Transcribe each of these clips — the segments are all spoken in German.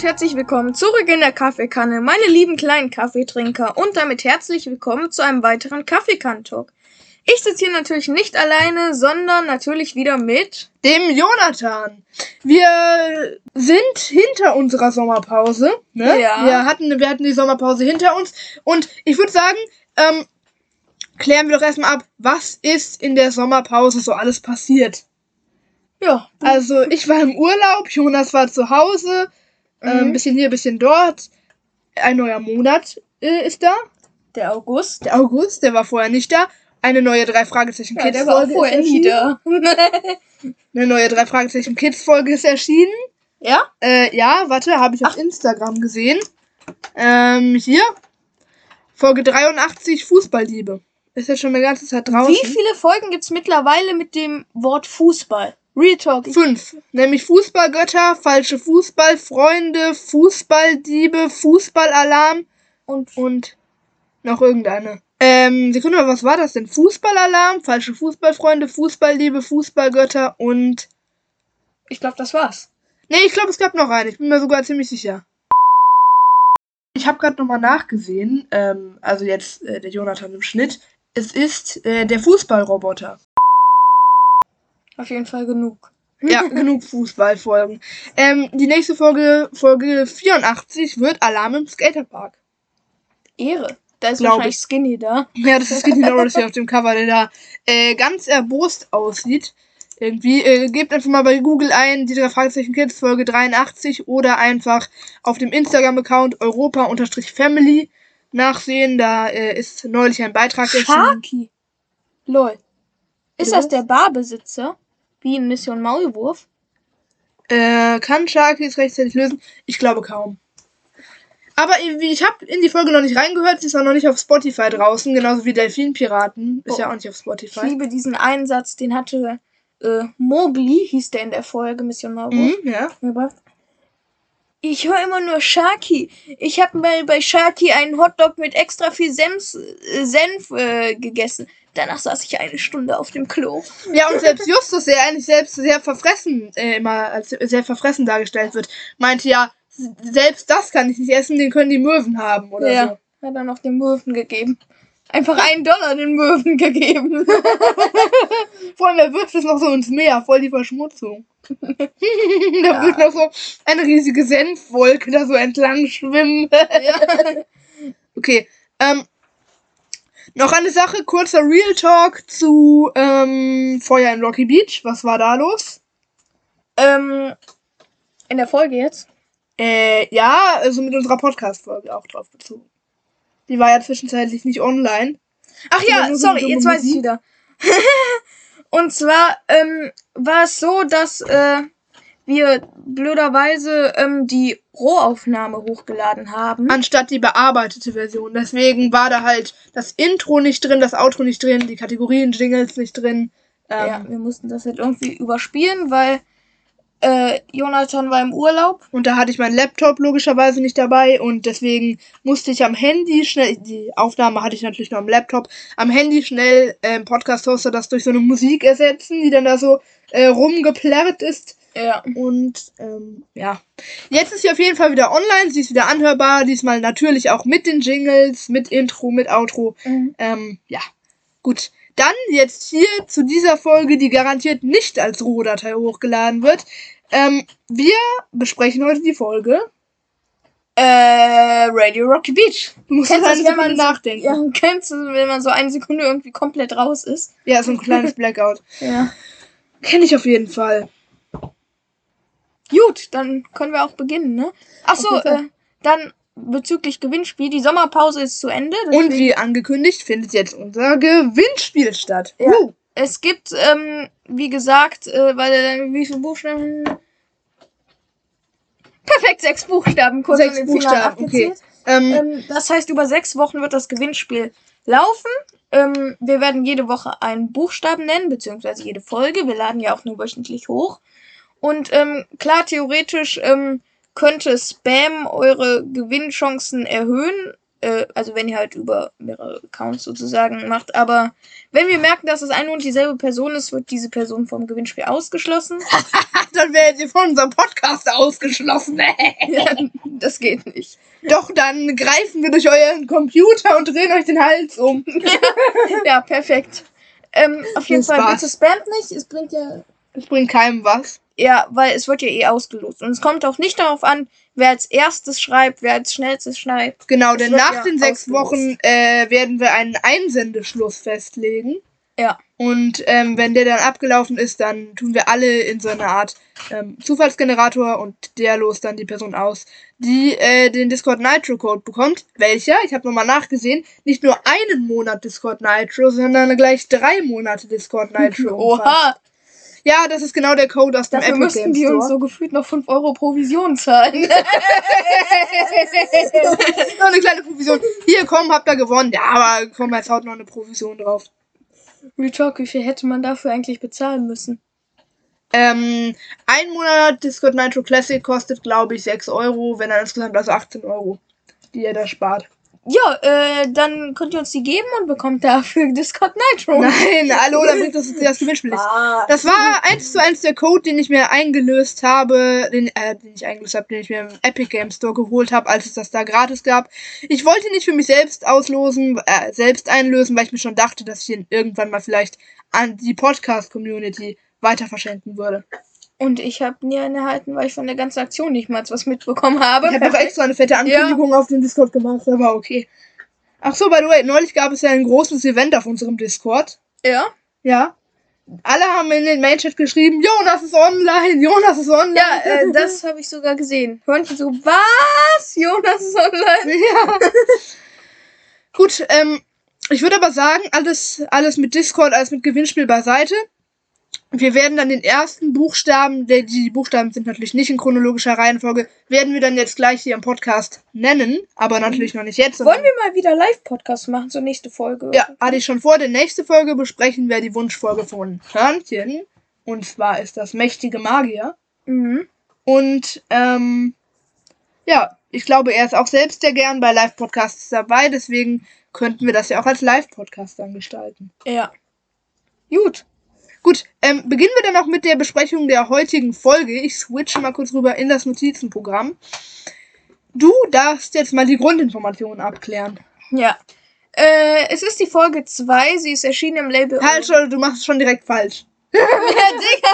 und herzlich willkommen zurück in der Kaffeekanne, meine lieben kleinen Kaffeetrinker und damit herzlich willkommen zu einem weiteren Kaffeekann-Talk. Ich sitze hier natürlich nicht alleine, sondern natürlich wieder mit dem Jonathan. Wir sind hinter unserer Sommerpause. Ne? Ja. Wir hatten, wir hatten die Sommerpause hinter uns. Und ich würde sagen, ähm, klären wir doch erstmal ab, was ist in der Sommerpause so alles passiert. ja, Also ich war im Urlaub, Jonas war zu Hause, ein Mhm. bisschen hier, bisschen dort. Ein neuer Monat äh, ist da. der August. Der August, der war vorher nicht da. Eine neue drei Fragezeichen Ja, Kids der war Folge vorher ist nie erschienen. da. Eine neue drei Fragezeichen Kids Folge ist erschienen. ja? Äh, ja, warte, habe ich auf Instagram gesehen. Ähm, hier. Folge 83, Fußballliebe. Ist ja schon eine ganze Zeit draußen. Wie viele Folgen gibt's mittlerweile mit dem Wort Fußball? Real Talk. Fünf. Nämlich Fußballgötter, falsche Fußballfreunde, Fußballdiebe, Fußballalarm und und noch irgendeine. Ähm, Sekunde mal, was war das denn? Fußballalarm, falsche Fußballfreunde, Fußballliebe, Fußballgötter und. ich glaube, das war's. Nee, ich glaube, es gab noch eine. Ich bin mir sogar ziemlich sicher. Ich habe gerade nochmal nachgesehen. Ähm, also jetzt äh, der Jonathan im Schnitt. Es ist äh, der Fußballroboter. Auf jeden Fall genug. Ja, genug Fußballfolgen. Ähm, die nächste Folge, Folge 84, wird Alarm im Skaterpark. Ehre. Da ist Glaub wahrscheinlich Skinny da. Ja, das ist Skinny Norris hier auf dem Cover, der da äh, ganz erbost aussieht. Irgendwie, äh, gebt einfach mal bei Google ein, die drei Fragezeichen Kids Folge 83 oder einfach auf dem Instagram-Account europa-family nachsehen. Da äh, ist neulich ein Beitrag erschienen. Sharky. Lol. Ist das der Barbesitzer? Wie in Mission Maulwurf? Äh, kann Sharky es rechtzeitig lösen? Ich glaube kaum. Aber irgendwie, ich habe in die Folge noch nicht reingehört, sie ist auch noch nicht auf Spotify draußen, genauso wie Delfinpiraten. Ist Oh. ja auch nicht auf Ich Spotify. liebe diesen Einsatz, den hatte äh, Mowgli, hieß der in der Folge Mission Maulwurf. Mhm, ja. Ich höre immer nur Sharky. Ich habe mal bei Sharky einen Hotdog mit extra viel Senf, äh, Senf äh, gegessen. Danach saß ich eine Stunde auf dem Klo. Ja, und selbst Justus, der eigentlich selbst sehr verfressen, äh, immer als sehr verfressen dargestellt wird, meinte ja, selbst das kann ich nicht essen, den können die Möwen haben oder ja, hat er noch den Möwen gegeben. Einfach einen Dollar den Möwen gegeben. Vor allem, er wirft es noch so ins Meer, voll die Verschmutzung. da wird noch so eine riesige Senfwolke da so entlang schwimmen. okay, ähm, noch eine Sache, kurzer Real Talk zu ähm, Feuer in Rocky Beach. Was war da los? ähm, in der Folge jetzt. Äh, ja, also mit unserer Podcast-Folge auch drauf bezogen. Die war ja zwischenzeitlich nicht online. Ach Ja, sorry, jetzt weiß ich wieder. Und zwar ähm, war es so, dass äh, wir blöderweise ähm, die Rohaufnahme hochgeladen haben. Anstatt die bearbeitete Version. Deswegen war da halt das Intro nicht drin, das Outro nicht drin, die Kategorien, Jingles nicht drin. Ähm, ja, wir mussten das halt irgendwie überspielen, weil äh, Jonathan war im Urlaub. Und da hatte ich meinen Laptop logischerweise nicht dabei und deswegen musste ich am Handy schnell, die Aufnahme hatte ich natürlich nur am Laptop, am Handy schnell äh, im Podcast-Hoster das durch so eine Musik ersetzen, die dann da so äh, rumgeplärrt ist. Ja. Und ähm, ja, jetzt ist sie auf jeden Fall wieder online, sie ist wieder anhörbar, diesmal natürlich auch mit den Jingles, mit Intro, mit Outro. Mhm. Ähm, ja, gut. Dann jetzt hier zu dieser Folge, die garantiert nicht als Rohdatei hochgeladen wird. Ähm, wir besprechen heute die Folge. Äh, Radio Rocky Beach. Du musst Kennst eine das, Sekunde nachdenken. Ja, kennst du, wenn man so eine Sekunde irgendwie komplett raus ist? Ja, so ein kleines Blackout. Ja. Kenne ich auf jeden Fall. Gut, dann können wir auch beginnen, ne? Ach so, äh, dann bezüglich Gewinnspiel. Die Sommerpause ist zu Ende. Und wie angekündigt findet jetzt unser Gewinnspiel statt. Ja. Uh, Es gibt, ähm, wie gesagt, äh, weil, wie viele Buchstaben? Perfekt, sechs Buchstaben. Kurz Sechs Buchstaben, okay. ähm, Ähm, das heißt, über sechs Wochen wird das Gewinnspiel laufen. Ähm, wir werden jede Woche einen Buchstaben nennen, beziehungsweise jede Folge. Wir laden ja auch nur wöchentlich hoch. Und ähm, klar, theoretisch ähm, könnte Spam eure Gewinnchancen erhöhen. Äh, also wenn ihr halt über mehrere Accounts sozusagen macht. Aber wenn wir merken, dass es eine und dieselbe Person ist, wird diese Person vom Gewinnspiel ausgeschlossen. Dann werdet ihr von unserem Podcast ausgeschlossen. Ja, das geht nicht. Doch, dann greifen wir durch euren Computer und drehen euch den Hals um. Ja, perfekt. Ähm, auf jeden Fall, Spaß. bitte spamt nicht. Es bringt ja Es bringt keinem was. Ja, weil es wird ja eh ausgelost. Und es kommt auch nicht darauf an, wer als erstes schreibt, wer als schnellstes schreibt. Genau, denn nach ja den sechs ausgelost. Wochen äh, werden wir einen Einsendeschluss festlegen. Ja. Und ähm, wenn der dann abgelaufen ist, dann tun wir alle in so eine Art ähm, Zufallsgenerator und der lost dann die Person aus, die äh, den Discord Nitro Code bekommt. Welcher? Ich habe nochmal nachgesehen. Nicht nur einen Monat Discord Nitro, sondern gleich drei Monate Discord Nitro. umfasst. Ja, das ist genau der Code aus dem dafür Epic müssten Games die uns so gefühlt noch 5 Euro Provision zahlen. noch eine kleine Provision. Hier, komm, habt ihr gewonnen. Ja, aber komm, jetzt haut noch eine Provision drauf. Retalk, wie viel hätte man dafür eigentlich bezahlen müssen? Ähm, ein Monat Discord Nitro Classic kostet, glaube ich, 6 Euro, wenn er insgesamt also 18 Euro, die ihr da spart. Ja, äh, dann könnt ihr uns die geben und bekommt dafür Discord Nitro. Nein, hallo, bringt das das Gewinnspiel nicht. Ah. Das war eins zu eins der Code, den ich mir eingelöst habe, den, äh, den ich eingelöst habe, den ich mir im Epic Game Store geholt habe, als es das da gratis gab. Ich wollte ihn nicht für mich selbst auslosen, äh, selbst einlösen, weil ich mir schon dachte, dass ich ihn irgendwann mal vielleicht an die Podcast-Community weiter verschenken würde. Und ich habe nie einen erhalten, weil ich von der ganzen Aktion nicht mal was mitbekommen habe. Ich habe auch extra eine fette Ankündigung auf dem Discord gemacht, aber okay. Ach so, by the way, neulich gab es ja ein großes Event auf unserem Discord. ja. Ja. Alle haben in den Main-Chat geschrieben, Jonas ist online, Jonas ist online. Ja, äh, das habe ich sogar gesehen. Hörnchen so, was? Jonas ist online. ja. Gut, ähm, ich würde aber sagen, alles, alles mit Discord, alles mit Gewinnspiel beiseite. Wir werden dann den ersten Buchstaben, der, die Buchstaben sind natürlich nicht in chronologischer Reihenfolge, werden wir dann jetzt gleich hier im Podcast nennen, aber natürlich noch nicht jetzt. Wollen wir mal wieder Live-Podcast machen, zur nächste Folge? Ja, hatte ich schon vor. Der nächste Folge besprechen wir die Wunschfolge von Hörnchen. Und zwar ist das mächtige Magier. Mhm. Und ähm, ja, ich glaube, er ist auch selbst sehr gern bei Live-Podcasts dabei. Deswegen könnten wir das ja auch als Live-Podcast dann gestalten. Ja. Gut. Gut, ähm, beginnen wir dann auch mit der Besprechung der heutigen Folge. Ich switche mal kurz rüber in das Notizenprogramm. Du darfst jetzt mal die Grundinformationen abklären. Ja. Äh, es ist die Folge 2. Sie ist erschienen im Label. Halt schon, du machst es schon direkt falsch. ja, Digga.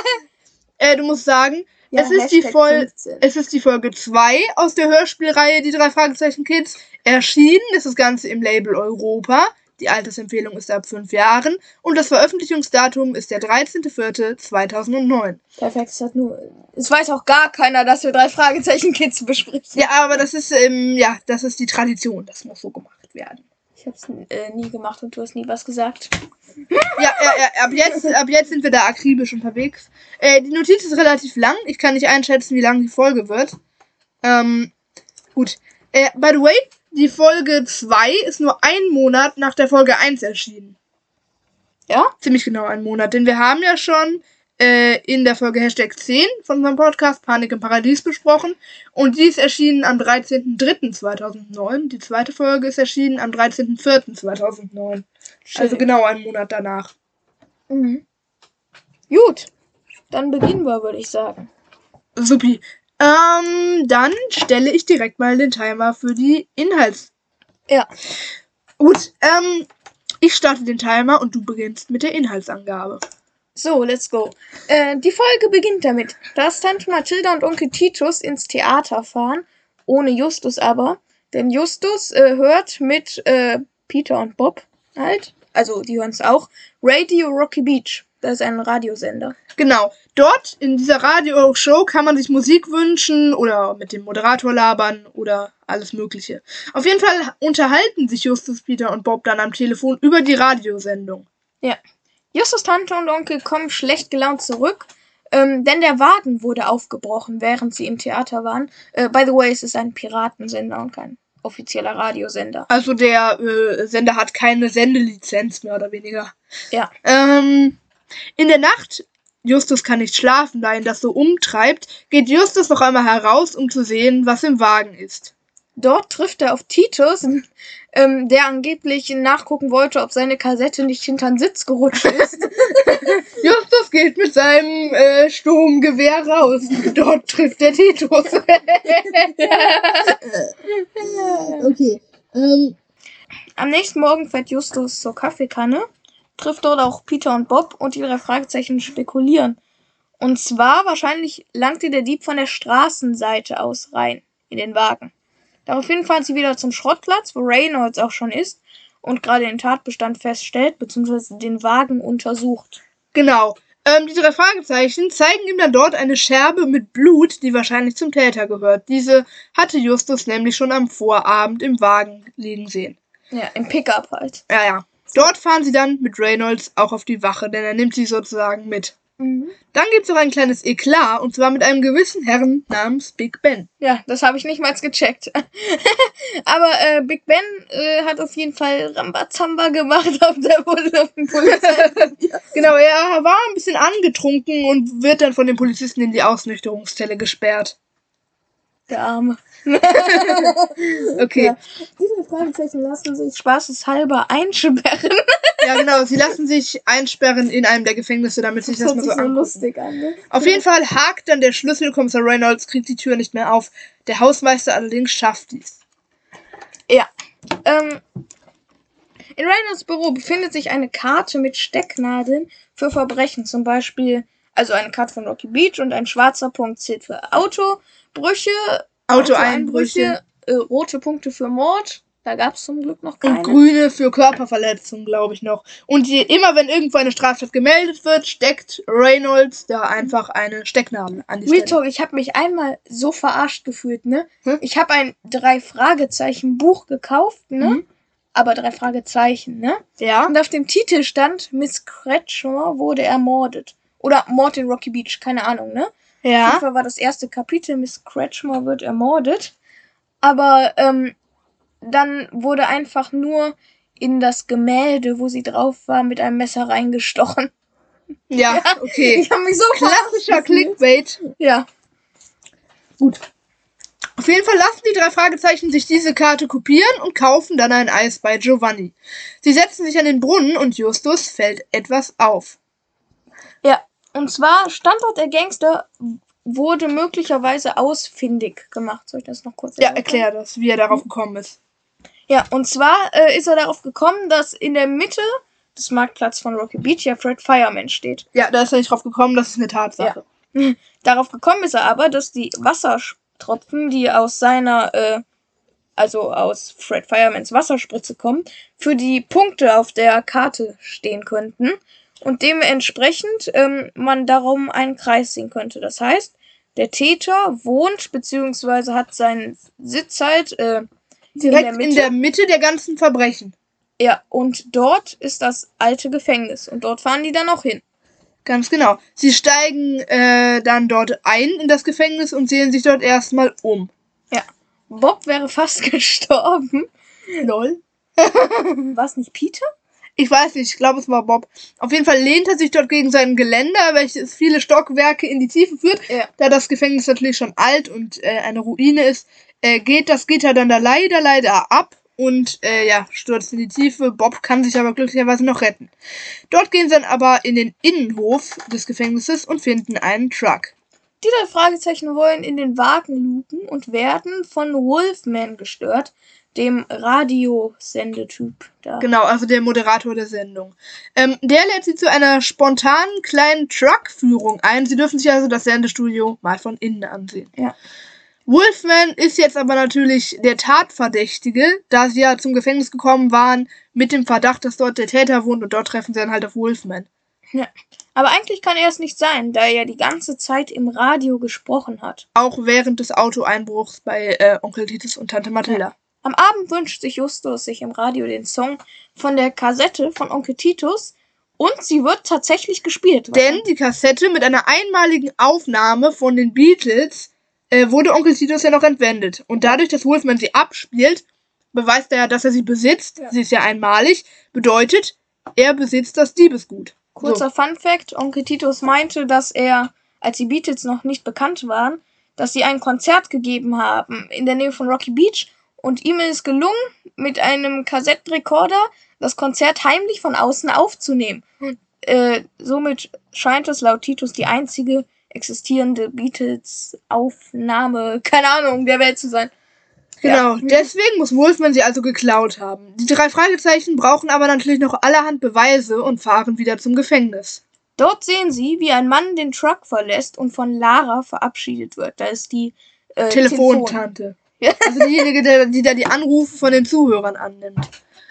Äh, du musst sagen, Ja, es ist die Hashtag Folge. 15. Es ist die Folge 2 aus der Hörspielreihe Die drei Fragezeichen Kids. Erschienen ist das Ganze im Label Europa. Die Altersempfehlung ist ab 5 Jahren. Und das Veröffentlichungsdatum ist der 13.04.2009. Perfekt, es hat nur. Es weiß auch gar keiner, dass wir drei Fragezeichen Kids besprechen. Ja, aber das ist, ähm, ja, das ist die Tradition. Das muss so gemacht werden. Ich hab's äh, nie gemacht und du hast nie was gesagt. Ja, ja, ja, ab jetzt, ab jetzt sind wir da akribisch unterwegs. Äh, die Notiz ist relativ lang. Ich kann nicht einschätzen, wie lang die Folge wird. Ähm, gut. Äh, by the way, die Folge 2 ist nur ein Monat nach der Folge 1 erschienen. Ja? Ziemlich genau ein Monat, denn wir haben ja schon äh, in der Folge Hashtag 10 von unserem Podcast Panik im Paradies besprochen. Und die ist erschienen am 13.03.2009. Die zweite Folge ist erschienen am 13.04.2009. Also genau einen Monat danach. Mhm. Gut. Dann beginnen wir, würde ich sagen. Supi. Ähm, dann stelle ich direkt mal den Timer für die Inhalts. Ja. Gut, ähm, ich starte den Timer und du beginnst mit der Inhaltsangabe. So, let's go. Äh, die Folge beginnt damit, dass Tante Mathilda und Onkel Titus ins Theater fahren, ohne Justus aber. Denn Justus äh, hört mit äh, Peter und Bob halt, also die hören es auch, Radio Rocky Beach. Das ist ein Radiosender. Genau. Dort in dieser Radioshow kann man sich Musik wünschen oder mit dem Moderator labern oder alles Mögliche. Auf jeden Fall unterhalten sich Justus, Peter und Bob dann am Telefon über die Radiosendung. Ja. Justus Tante und Onkel kommen schlecht gelaunt zurück, ähm, denn der Wagen wurde aufgebrochen, während sie im Theater waren. Äh, by the way, es ist ein Piratensender und kein offizieller Radiosender. Also der äh, Sender hat keine Sendelizenz mehr oder weniger. Ja. Ähm, in der Nacht, Justus kann nicht schlafen, da ihn das so umtreibt, geht Justus noch einmal heraus, um zu sehen, was im Wagen ist. Dort trifft er auf Titus, ähm, der angeblich nachgucken wollte, ob seine Kassette nicht hinter den Sitz gerutscht ist. Justus geht mit seinem äh, Sturmgewehr raus. Dort trifft der Titus. okay. Ähm, Am nächsten Morgen fährt Justus zur Kaffeekanne, trifft dort auch Peter und Bob und die drei Fragezeichen spekulieren. Und zwar wahrscheinlich langte der Dieb von der Straßenseite aus rein in den Wagen. Daraufhin fahren sie wieder zum Schrottplatz, wo Reynolds auch schon ist und gerade den Tatbestand feststellt bzw. den Wagen untersucht. genau. Ähm, die drei Fragezeichen zeigen ihm dann dort eine Scherbe mit Blut, die wahrscheinlich zum Täter gehört. Diese hatte Justus nämlich schon am Vorabend im Wagen liegen sehen. Ja, im Pickup halt. Ja, ja. Dort fahren sie dann mit Reynolds auch auf die Wache, denn er nimmt sie sozusagen mit. Mhm. Dann gibt's noch ein kleines Eklat, und zwar mit einem gewissen Herrn namens Big Ben. Ja, das habe ich nicht mal gecheckt. Aber äh, Big Ben äh, hat auf jeden Fall Rambazamba gemacht auf der auf dem. Genau, er war ein bisschen angetrunken und wird dann von den Polizisten in die Ausnüchterungszelle gesperrt. Der Arme. Okay. Ja. Diese Fragezeichen lassen sich spaßeshalber einsperren. Ja, genau. Sie lassen sich einsperren in einem der Gefängnisse, damit sich das, hört mal so so angucken. lustig an, ne? Auf jeden Fall hakt dann der Schlüssel, Kommissar Reynolds kriegt die Tür nicht mehr auf. Der Hausmeister allerdings schafft dies. Ja. Ähm, in Reynolds Büro befindet sich eine Karte mit Stecknadeln für Verbrechen. Zum Beispiel, also eine Karte von Rocky Beach und ein schwarzer Punkt zählt für Autobrüche, Autoeinbrüche äh, rote Punkte für Mord. Da gab es zum Glück noch keine. und grüne für Körperverletzung, glaube ich noch. Und je, immer wenn irgendwo eine Straftat gemeldet wird, steckt Reynolds da einfach eine Stecknadel an die Real Stelle. Talk, ich habe mich einmal so verarscht gefühlt, ne? Hm? Ich habe ein drei Fragezeichen Buch gekauft, ne? Mhm. Aber drei Fragezeichen, ne? Ja. Und auf dem Titel stand Miss Kretschmer wurde ermordet. Oder Mord in Rocky Beach, keine Ahnung, ne? Auf jeden Ja. Fall war das erste Kapitel, Miss Kretschmer wird ermordet. Aber ähm, dann wurde einfach nur in das Gemälde, wo sie drauf war, mit einem Messer reingestochen. Ja, okay. Ich habe mich so Klassischer. Clickbait. Ja. Gut. Auf jeden Fall lassen die drei Fragezeichen sich diese Karte kopieren und kaufen dann ein Eis bei Giovanni. Sie setzen sich an den Brunnen und Justus fällt etwas auf. Ja. Und zwar, Standort der Gangster wurde möglicherweise ausfindig gemacht. Soll ich das noch kurz Ja, erläutern? erklär das, wie er darauf gekommen ist. Ja, und zwar äh, ist er darauf gekommen, dass in der Mitte des Marktplatzes von Rocky Beach ja Fred Fireman steht. Ja, da ist er nicht drauf gekommen, das ist eine Tatsache. Darauf gekommen ist er aber, dass die Wassertropfen, die aus seiner, äh, also aus Fred Firemans Wasserspritze kommen, für die Punkte auf der Karte stehen könnten. Und dementsprechend ähm, man darum einen Kreis sehen könnte. Das heißt, der Täter wohnt beziehungsweise hat seinen Sitz halt äh, Direkt in der in der, Mitte der ganzen Verbrechen. Ja, und dort ist das alte Gefängnis. Und dort fahren die dann auch hin. Ganz genau. Sie steigen äh, dann dort ein in das Gefängnis und sehen sich dort erstmal um. Bob wäre fast gestorben. Lol. War es nicht Peter? Ich weiß nicht, ich glaube, es war Bob. Auf jeden Fall lehnt er sich dort gegen sein Geländer, welches viele Stockwerke in die Tiefe führt. Ja. Da das Gefängnis natürlich schon alt und äh, eine Ruine ist, äh, geht das Gitter dann da leider, leider ab und äh, ja, stürzt in die Tiefe. Bob kann sich aber glücklicherweise noch retten. Dort gehen sie dann aber in den Innenhof des Gefängnisses und finden einen Truck. Die drei Fragezeichen wollen in den Wagen lupen und werden von Wolfman gestört, dem Radiosendetyp da. Genau, also der Moderator der Sendung. Ähm, der lädt sie zu einer spontanen kleinen Truckführung ein. Sie dürfen sich also das Sendestudio mal von innen ansehen. Ja. Wolfman ist jetzt aber natürlich der Tatverdächtige, da sie ja zum Gefängnis gekommen waren mit dem Verdacht, dass dort der Täter wohnt und dort treffen sie dann halt auf Wolfman. Aber eigentlich kann er es nicht sein, da er ja die ganze Zeit im Radio gesprochen hat. Auch während des Autoeinbruchs bei äh, Onkel Titus und Tante Mathilda. Am Abend wünscht sich Justus sich im Radio den Song von der Kassette von Onkel Titus und sie wird tatsächlich gespielt. Denn die Kassette mit einer einmaligen Aufnahme von den Beatles äh, wurde Onkel Titus ja noch entwendet. Und dadurch, dass Wolfman sie abspielt, beweist er ja, dass er sie besitzt. Ja. Sie ist ja einmalig. Bedeutet, er besitzt das Diebesgut. Kurzer Fun Fact: Onkel Titus meinte, dass er, als die Beatles noch nicht bekannt waren, dass sie ein Konzert gegeben haben in der Nähe von Rocky Beach Und ihm ist gelungen, mit einem Kassettenrekorder das Konzert heimlich von außen aufzunehmen. Äh, somit scheint es laut Titus die einzige existierende Beatles-Aufnahme, keine Ahnung, der Welt zu sein. Genau, Ja. deswegen muss Wolfman sie also geklaut haben. Die drei Fragezeichen brauchen aber natürlich noch allerhand Beweise und fahren wieder zum Gefängnis. Dort sehen sie, wie ein Mann den Truck verlässt und von Lara verabschiedet wird. Da ist die äh, Telefontante. Ja. Also diejenige, der, die da die Anrufe von den Zuhörern annimmt.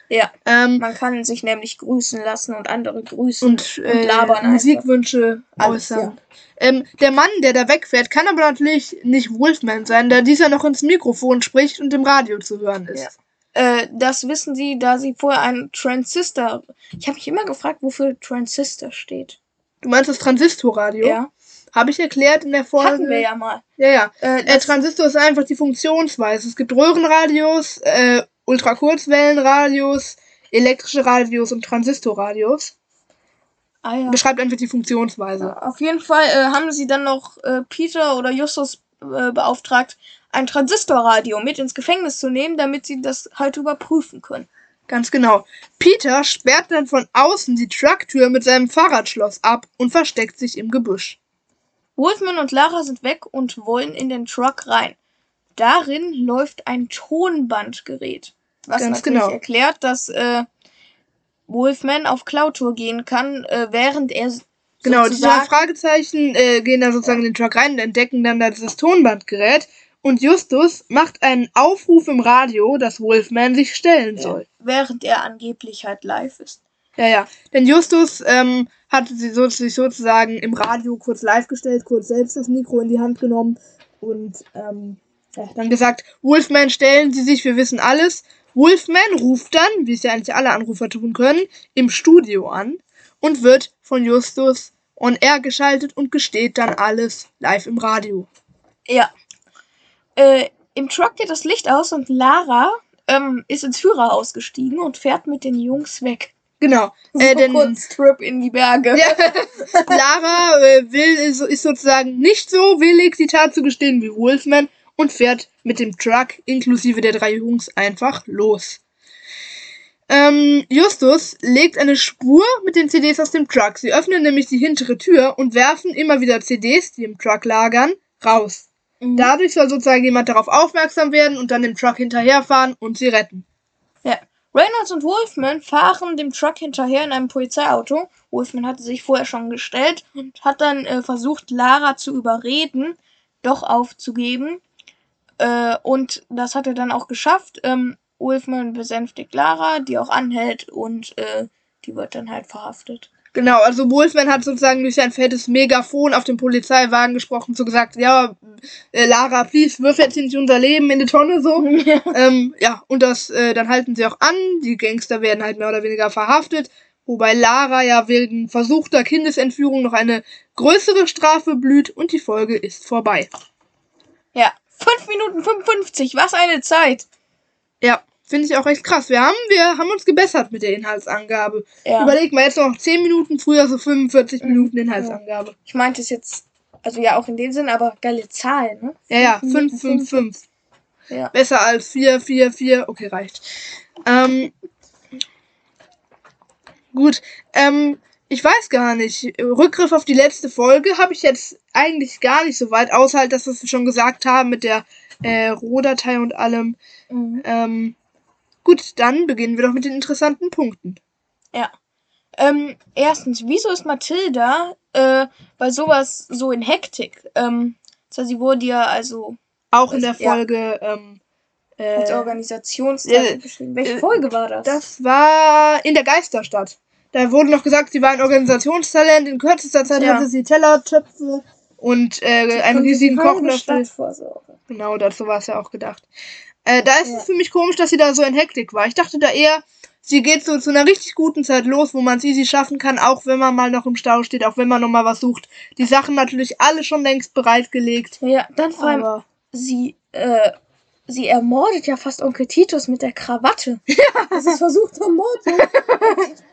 Ja, Ähm, man kann sich nämlich grüßen lassen und andere grüßen und, äh, labern. Musikwünsche Alles, äußern. Ähm, der Mann, der da wegfährt, kann aber natürlich nicht Wolfman sein, da dieser noch ins Mikrofon spricht und im Radio zu hören ist. Ja. Äh, das wissen sie, da sie vorher einen Transistor. Ich habe mich immer gefragt, wofür Transistor steht. Du meinst das Transistorradio? Ja, Habe ich erklärt in der Folge? hatten wir ja mal. Ja, ja. Äh, Äh, Transistor ist einfach die Funktionsweise. Es gibt Röhrenradios, äh, Ultrakurzwellenradios, elektrische Radios und Transistorradios. ah, ja. Beschreibt einfach die Funktionsweise. Auf jeden Fall äh, haben sie dann noch äh, Peter oder Justus äh, beauftragt, ein Transistorradio mit ins Gefängnis zu nehmen, damit sie das halt überprüfen können. Ganz genau. Peter sperrt dann von außen die Trucktür mit seinem Fahrradschloss ab und versteckt sich im Gebüsch. Wolfman und Lara sind weg und wollen in den Truck rein. Darin läuft ein Tonbandgerät, was Ganz natürlich genau. erklärt, dass äh, Wolfman auf Klautour gehen kann, äh, während er Genau, die sozusagen Fragezeichen äh, gehen dann sozusagen in den Truck rein und entdecken dann da dieses Tonbandgerät. Und Justus macht einen Aufruf im Radio, dass Wolfman sich stellen soll. während er angeblich halt live ist. Ja, ja. Denn Justus ähm, hat sie so, sich sozusagen im Radio kurz live gestellt, kurz selbst das Mikro in die Hand genommen und ähm, ja, dann gesagt, Wolfman, stellen Sie sich, wir wissen alles. Wolfman ruft dann, wie es ja eigentlich alle Anrufer tun können, im Studio an und wird von Justus on air geschaltet und gesteht dann alles live im Radio. Ja. Äh, Im Truck geht das Licht aus und Lara ähm, ist ins Führerhaus gestiegen und fährt mit den Jungs weg. Genau. So Äh, denn kurz Trip in die Berge. Ja, Lara äh, will, ist, ist sozusagen nicht so willig, die Tat zu gestehen wie Wolfman und fährt mit dem Truck inklusive der drei Jungs einfach los. Ähm, Justus legt eine Spur mit den CDs aus dem Truck. Sie öffnen nämlich die hintere Tür und werfen immer wieder CDs, die im Truck lagern, raus. Mhm. Dadurch soll sozusagen jemand darauf aufmerksam werden und dann dem Truck hinterherfahren und sie retten. Ja. Reynolds und Wolfman fahren dem Truck hinterher in einem Polizeiauto. Wolfman hatte sich vorher schon gestellt und hat dann äh, versucht, Lara zu überreden, doch aufzugeben. Äh, und das hat er dann auch geschafft. Ähm, Wolfman besänftigt Lara, die auch anhält und äh, die wird dann halt verhaftet. Genau, also Wolfman hat sozusagen durch sein fettes Megafon auf dem Polizeiwagen gesprochen, so gesagt, ja, äh, Lara, please, wirf jetzt nicht unser Leben in die Tonne, so. ähm, ja, und das, äh, dann halten sie auch an, die Gangster werden halt mehr oder weniger verhaftet, wobei Lara ja wegen versuchter Kindesentführung noch eine größere Strafe blüht und die Folge ist vorbei. Ja, 5 Minuten 55, was eine Zeit. Ja, finde ich auch echt krass. Wir haben, wir haben uns gebessert mit der Inhaltsangabe. Ja. Überleg mal, jetzt noch 10 Minuten früher so 45 Mhm. Minuten Inhaltsangabe. Ich meinte es jetzt, also ja auch in dem Sinn, aber geile Zahl, ne? Ja, ja, Fünf 5, Minuten 5, 5. Ja. Besser als 4, 4, 4. Okay, reicht. Ähm, gut, ähm, ich weiß gar nicht. Rückgriff auf die letzte Folge habe ich jetzt eigentlich gar nicht so weit, außer halt, dass wir es schon gesagt haben mit der äh, Rohdatei und allem. Mhm. Ähm, gut, dann beginnen wir doch mit den interessanten Punkten. Ähm, erstens, wieso ist Mathilda äh, bei sowas so in Hektik? Ähm, also sie wurde ja also Auch in Das- der ja. Folge, ähm, als äh, Organisationstalent äh, beschrieben. Welche äh, Folge war das? Das war in der Geisterstadt. Da wurde noch gesagt, sie war ein Organisationstalent. In kürzester Zeit Ja. hatte sie Tellertöpfe und äh, einen riesigen Kochlöffel. Genau, dazu war es ja auch gedacht. Äh, da ist Ja. es für mich komisch, dass sie da so in Hektik war. Ich dachte da eher, sie geht so zu einer richtig guten Zeit los, wo man es easy schaffen kann, auch wenn man mal noch im Stau steht, auch wenn man noch mal was sucht. Die Sachen natürlich alle schon längst bereitgelegt. Ja, dann vor allem, Aber sie, äh, sie ermordet ja fast Onkel Titus mit der Krawatte. Ja. Das ist versuchter Mord.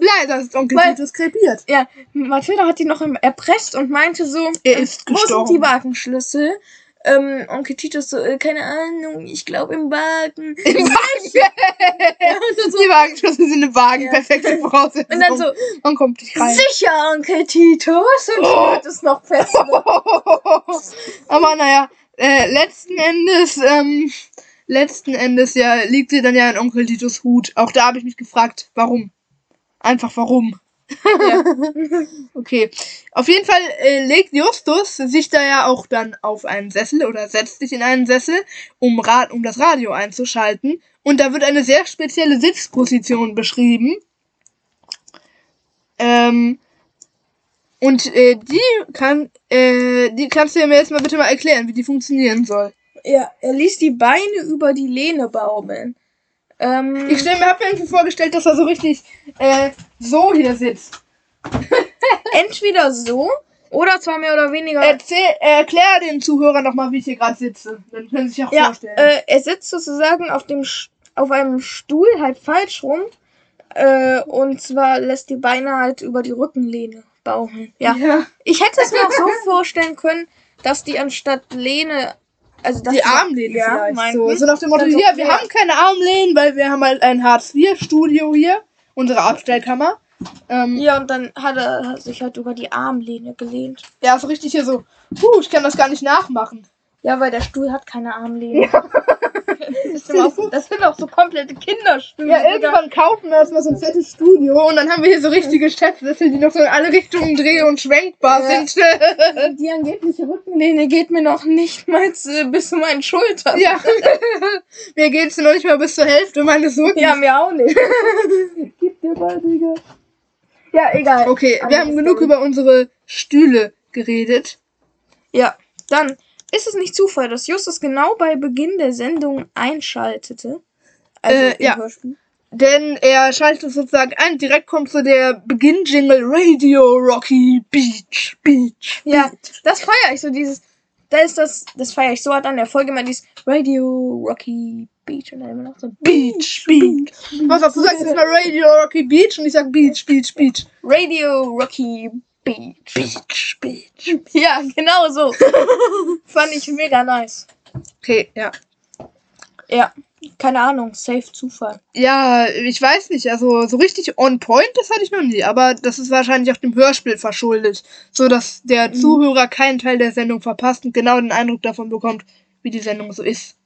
Leider ist Onkel Weil- Titus krepiert. Ja, Mathilda hat ihn noch erpresst und meinte so, Er ist wo sind gestorben. die Wagenschlüssel? Ähm, Onkel Titus so, äh, keine Ahnung, ich glaube im Wagen. Im Wagen. Die Wagenschlüssel sind im Wagen. Ja. Perfekte Voraussetzung. Und dann so, Man kommt nicht rein. sicher, Onkel Titus. Und Oh. hat es noch fest. Aber naja, äh, letzten Endes, ähm, letzten Endes ja, liegt sie dann ja in Onkel Titus Hut. Auch da habe ich mich gefragt, warum? Einfach warum? ja. Okay. Auf jeden Fall äh, legt Justus sich da ja auch dann auf einen Sessel oder setzt sich in einen Sessel, um, Ra um das Radio einzuschalten. Und da wird eine sehr spezielle Sitzposition beschrieben. Ähm, und äh, die kann, äh, die kannst du mir jetzt mal bitte mal erklären, wie die funktionieren soll. Ja, er ließ die Beine über die Lehne baumeln. Ähm, Ich stell mir, hab mir irgendwie vorgestellt, dass er so richtig äh, so hier sitzt. entweder so oder zwar mehr oder weniger. Erzähl, erklär den Zuhörern doch mal, wie ich hier gerade sitze. Dann können sie sich auch ja, vorstellen. äh, er sitzt sozusagen auf dem auf einem Stuhl halt falsch rum. Äh, und zwar lässt die Beine halt über die Rückenlehne baumeln. Ja. ja. Ich hätte es mir auch so vorstellen können, dass die anstatt Lehne, also Die Armlehne ja, vielleicht. So. so nach dem Motto, hier, wir ja. haben keine Armlehnen, weil wir haben halt ein Hartz-IV-Studio hier. Unsere Abstellkammer. Ähm, ja. Ja, und dann hat er sich halt über die Armlehne gelehnt. so richtig hier so, puh, ich kann das gar nicht nachmachen. Ja, weil der Stuhl hat keine Armlehne. Das, sind auch, das sind auch so komplette Kinderstühle. Ja, irgendwann kaufen wir uns mal so ein fettes Studio und dann haben wir hier so richtige Schätzsessel, die noch so in alle Richtungen dreh- und schwenkbar Ja. sind. Die angebliche Rückenlehne geht mir noch nicht mal bis zu meinen Schultern. ja. Mir geht's noch nicht mal bis zur Hälfte meines Rückens. Ja, mir auch nicht. Gib dir mal, Digga. Ja, egal. Okay, wir Andere haben genug über unsere Stühle geredet. Ja, dann ist es nicht Zufall, dass Justus genau bei Beginn der Sendung einschaltete. Also Äh, ja. Hörspiel. Denn er schaltet sozusagen ein, direkt kommt so der Beginn-Jingle Radio Rocky Beach, Beach. Ja, das feiere ich so, dieses. Da ist das, das feiere ich so hart an der Folge immer dieses Radio Rocky Beach und dann immer noch so Beach, Beach. Was auf, du sagst jetzt mal Radio Rocky Beach und ich sag Beach, Beach, Beach. Radio Rocky Beach. Beach, Beach. Ja, genau so. Fand ich mega nice. Okay, ja. Ja, keine Ahnung, safe Zufall. Ja, ich weiß nicht, also so richtig on point, das hatte ich noch nie, aber das ist wahrscheinlich auch dem Hörspiel verschuldet, so dass der Zuhörer keinen Teil der Sendung verpasst und genau den Eindruck davon bekommt, wie die Sendung so ist.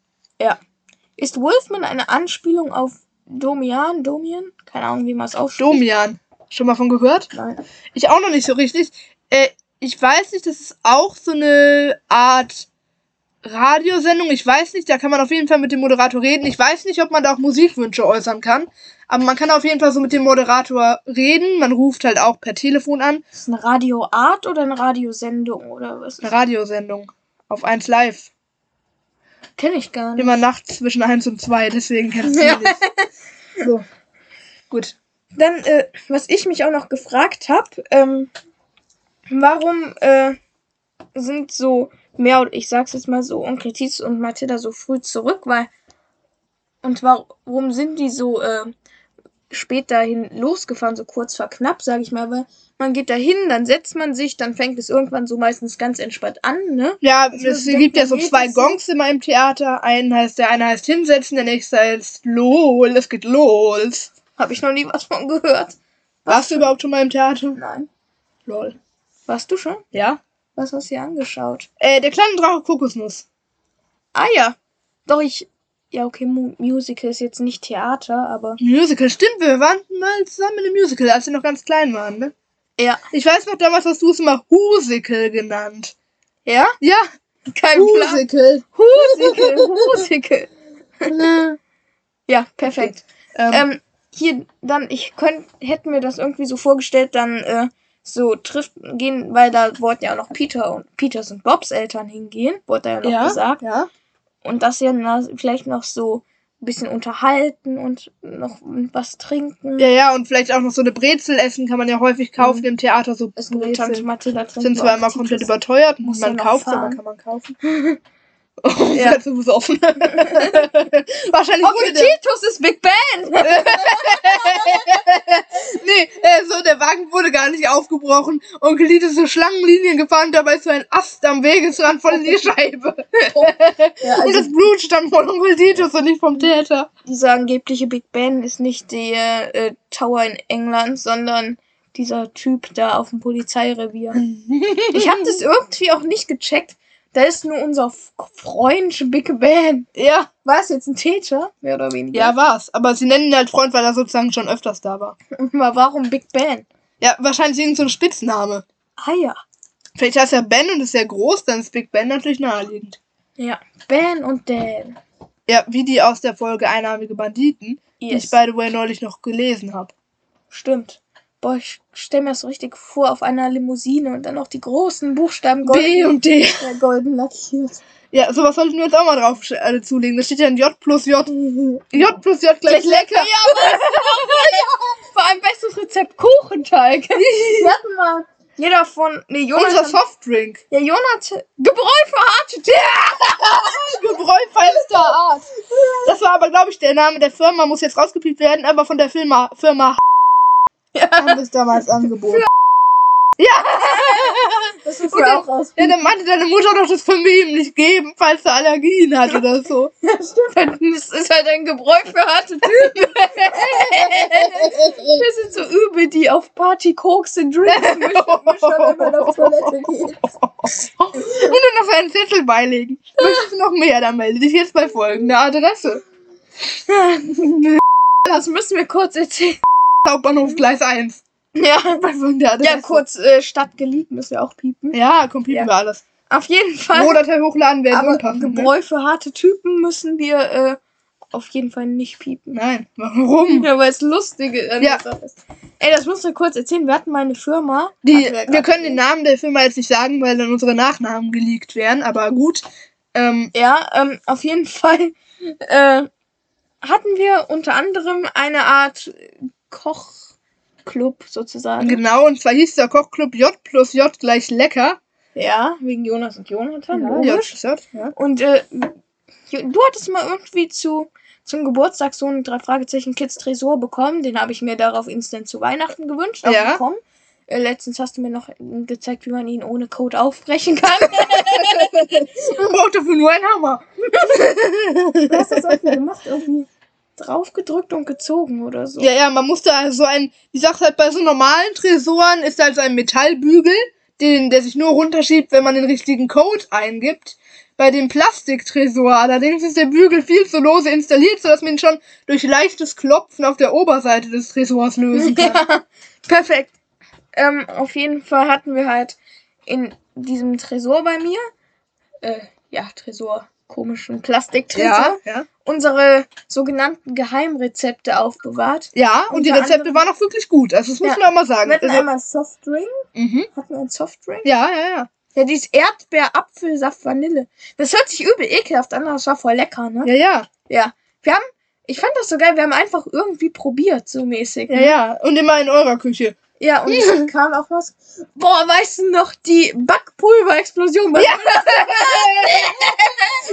Ja. Ist Wolfman eine Anspielung auf Domian? Domian? Keine Ahnung, wie man es ausspricht. Domian, schon mal von gehört? Nein. Ich auch noch nicht so richtig. Äh, ich weiß nicht, das ist auch so eine Art Radiosendung. Ich weiß nicht, da kann man auf jeden Fall mit dem Moderator reden. Ich weiß nicht, ob man da auch Musikwünsche äußern kann. Aber man kann auf jeden Fall so mit dem Moderator reden. Man ruft halt auch per Telefon an. Ist eine Radioart oder eine Radiosendung oder was? Eine Radiosendung. Auf 1 Live. Kenne ich gar nicht. Immer nachts zwischen 1 und 2, deswegen kennst du Ja. nicht. So. Gut. Dann, äh, was ich mich auch noch gefragt habe, ähm, warum äh, sind so mehr, oder ich sag's jetzt mal so, Onkel Tietz und Mathilda so früh zurück, weil und warum sind die so äh, spät dahin losgefahren, so kurz vor knapp, sag ich mal, weil man geht dahin, dann setzt man sich, dann fängt es irgendwann so meistens ganz entspannt an, ne? Ja, Also, es gibt ja so zwei Gongs immer im Theater. Einen heißt, der eine heißt hinsetzen, der nächste heißt lol, es geht los. Habe ich noch nie was von gehört. Warst du überhaupt schon mal im Theater? Nein. Lol. Warst du schon? Ja? Was hast du dir angeschaut? Äh, der kleine Drache Kokosnuss. Ah ja. Doch, ich. Ja, okay, Mu Musical ist jetzt nicht Theater, aber. Musical, stimmt, wir waren mal zusammen in einem Musical, als wir noch ganz klein waren, ne? Ja. Ich weiß noch, damals hast du es immer Husical genannt. Ja? Ja, Kein Plan. Husical. Musical. Ja, perfekt. ähm, Ähm, hier, dann, ich könnt, hätte mir das irgendwie so vorgestellt, dann, äh, so trifft gehen, weil da wollten ja auch noch Peter und Peters und Bobs Eltern hingehen, wurde ja noch ja, gesagt. ja. Und dass sie dann vielleicht noch so ein bisschen unterhalten und noch was trinken. Ja, ja, und vielleicht auch noch so eine Brezel essen kann man ja häufig kaufen im Theater, so ist eine Tante Brezel. Mathilda. Sind zwar immer komplett überteuert, muss man kauft, aber kann man kaufen. Oh, Ja. ja. zu besoffen. Wahrscheinlich Onkel wurde der, Titus ist Big Ben! Nee, wurde gar nicht aufgebrochen. Onkel Tito ist so Schlangenlinien gefahren, dabei ist so ein Ast am Wegesrand voll in die Scheibe. Ja, Und also das Blut stammt von Onkel Titus und nicht vom Täter. dieser angebliche Big Ben ist nicht der äh, Tower in England, sondern dieser Typ da auf dem Polizeirevier. Ich habe das irgendwie auch nicht gecheckt. Da ist nur unser Freund Big Ben. Ja, War es jetzt ein Täter? Mehr oder weniger. ja, war's. Aber sie nennen ihn halt Freund, weil er sozusagen schon öfters da war. Aber warum Big Ben? Ja, wahrscheinlich irgendein so ein Spitzname. Ah ja. Vielleicht heißt er Ben und ist sehr groß, dann ist Big Ben natürlich naheliegend. Ja. Ben und Dan. Ja, wie die aus der Folge Einarmige Banditen, die ich Yes. by the way neulich noch gelesen habe. Stimmt. Boah, ich stell mir das so richtig vor auf einer Limousine und dann noch die großen Buchstaben B golden, und D. ja, golden lackiert. Ja, sowas sollten wir uns auch mal drauf äh, zulegen. Da steht ja ein J plus J. J plus J gleich lecker. Ja, Vor allem bestes Rezept Kuchenteig. Wir hatten mal jeder von. Nee, Unser Jonathan. Softdrink. Ja, Jonathan. Gebräu für harte Tee. Gebräu feinster Art. Das war aber, glaube ich, der Name der Firma, muss jetzt rausgepiept werden, aber von der Firma, Firma Ja, haben es damals angeboten. das ist Und ja auch aus. Ja, dann meinte deine Mutter doch, das können wir ihm nicht geben, falls er Allergien hat oder so. Ja, stimmt. Das ist halt ein Gebräu für harte Typen. Wir sind so übel, die auf Party Koks in Drinks mischen, mischen, wenn man auf Toilette geht. Und dann noch einen Zettel beilegen. Möchtest du noch mehr, dann melde dich jetzt bei folgender Adresse. Das müssen wir kurz erzählen. Hauptbahnhof Gleis 1. Ja, Bei folgender Adresse. ja kurz äh, Stadt geliebt müssen wir auch piepen. Ja, komm, piepen Ja. wir alles. Auf jeden Fall. Rohdatei hochladen wäre Aber unpassend. Ne? Gebräu für harte Typen müssen wir äh, auf jeden Fall nicht piepen. Nein, warum? Ja, weil es lustige an Ja. der Sache ist. Ey, das musst du kurz erzählen. Wir hatten mal eine Firma. Die, Hatten wir grad können den Namen der Firma jetzt nicht sagen, weil dann unsere Nachnamen geleakt werden, aber gut. Ähm, Ja, ähm, auf jeden Fall äh, hatten wir unter anderem eine Art Kochclub sozusagen. genau, und zwar hieß der Kochclub J plus J gleich lecker. Ja, wegen Jonas und Jonathan. J logisch. plus J, ja. Und äh, du hattest mal irgendwie zu zum Geburtstag so einen drei Fragezeichen Kids Tresor bekommen. Den habe ich mir darauf instant zu Weihnachten gewünscht. Auch Ja. bekommen. Äh, letztens hast du mir noch gezeigt, wie man ihn ohne Code aufbrechen kann. Man braucht dafür nur einen Hammer. du hast das irgendwie gemacht, irgendwie draufgedrückt und gezogen oder so. Ja, ja, man musste also so ein, die Sache halt bei so normalen Tresoren ist halt so ein Metallbügel, den, der sich nur runterschiebt, wenn man den richtigen Code eingibt. Bei dem Plastiktresor allerdings ist der Bügel viel zu lose installiert, sodass man ihn schon durch leichtes Klopfen auf der Oberseite des Tresors lösen kann. Ja, perfekt. Ähm, auf jeden Fall hatten wir halt in diesem Tresor bei mir, äh, ja, Tresor, komischen Plastiktresor, ja, ja. unsere sogenannten Geheimrezepte aufbewahrt. Ja, und die Unter Rezepte waren auch wirklich gut. Also das muss Ja. man auch mal sagen. Wir hatten Also, einmal Softdrink. mhm. Hatten wir einen Softdrink? Ja, ja, ja. Ja, dieses Erdbeer, Apfel, Saft, Vanille. Das hört sich übel ekelhaft an, aber das war voll lecker, ne? Ja, ja. Ja. Wir haben, ich fand das so geil, wir haben einfach irgendwie probiert, so mäßig. Ja, ne? ja. Und immer in eurer Küche. Ja, und es kam auch was. Boah, weißt du noch, die Backpulver-Explosion. Ja.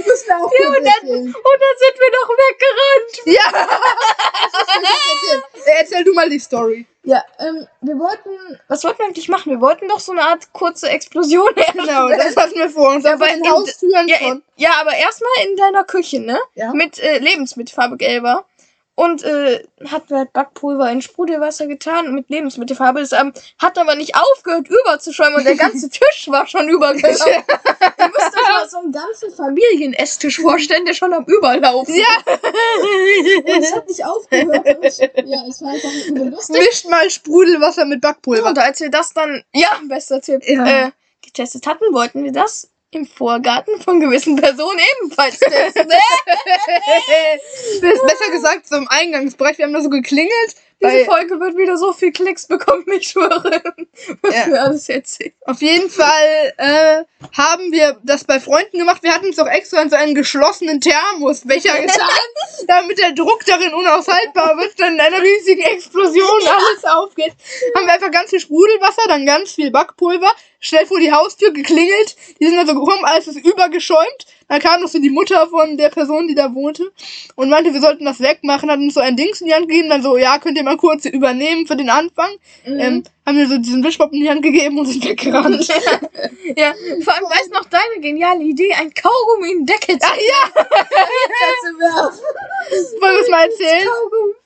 Das war auch ja, und, dann, und dann sind wir noch weggerannt. Ja. erzähl. erzähl du mal die Story. Ja, ähm, wir wollten. Was wollten wir eigentlich machen? Wir wollten doch so eine Art kurze Explosion Genau, das hatten wir vor uns. Ja, Aber in Haustüren ja, ja, aber erstmal in deiner Küche, ne? Ja. Mit äh, Lebensmittelfarbe gelber. Und äh, hat halt Backpulver in Sprudelwasser getan mit Lebensmittelfarbe. Das ähm, hat aber nicht aufgehört überzuschäumen und der ganze Tisch war schon übergelaufen. Ihr müsst euch mal so einen ganzen Familienesstisch vorstellen, der schon am Überlaufen. Ja. Und es hat nicht aufgehört. Und, ja, es war einfach übel lustig. Mischt mal Sprudelwasser mit Backpulver. Und als wir das dann, ja, bester Tipp, Ja. äh, getestet hatten, wollten wir das im Vorgarten von gewissen Personen ebenfalls testen. das ist besser gesagt so im Eingangsbereich. Wir haben da so geklingelt. Diese Folge wird wieder so viel Klicks bekommen, ich schwöre. Was Ja. wir alles erzählen. auf jeden Fall äh, haben wir das bei Freunden gemacht. Wir hatten es auch extra in so einen geschlossenen Thermosbecher getan, damit der Druck darin unaushaltbar wird, dann in einer riesigen Explosion alles aufgeht. Haben wir einfach ganz viel Sprudelwasser, dann ganz viel Backpulver, schnell vor die Haustür geklingelt. Die sind also gekommen, alles ist übergeschäumt. Da kam noch so die Mutter von der Person, die da wohnte und meinte, wir sollten das wegmachen, hat uns so ein Dings in die Hand gegeben, dann so, ja, könnt ihr mal kurz übernehmen für den Anfang. Mhm. Ähm, haben wir so diesen Wischmopp in die Hand gegeben und sind weggerannt. ja, vor allem weißt noch deine geniale Idee, ein Kaugummi in den Deckel zu Ach ja, wollen wir es mal erzählen? Kaugummi.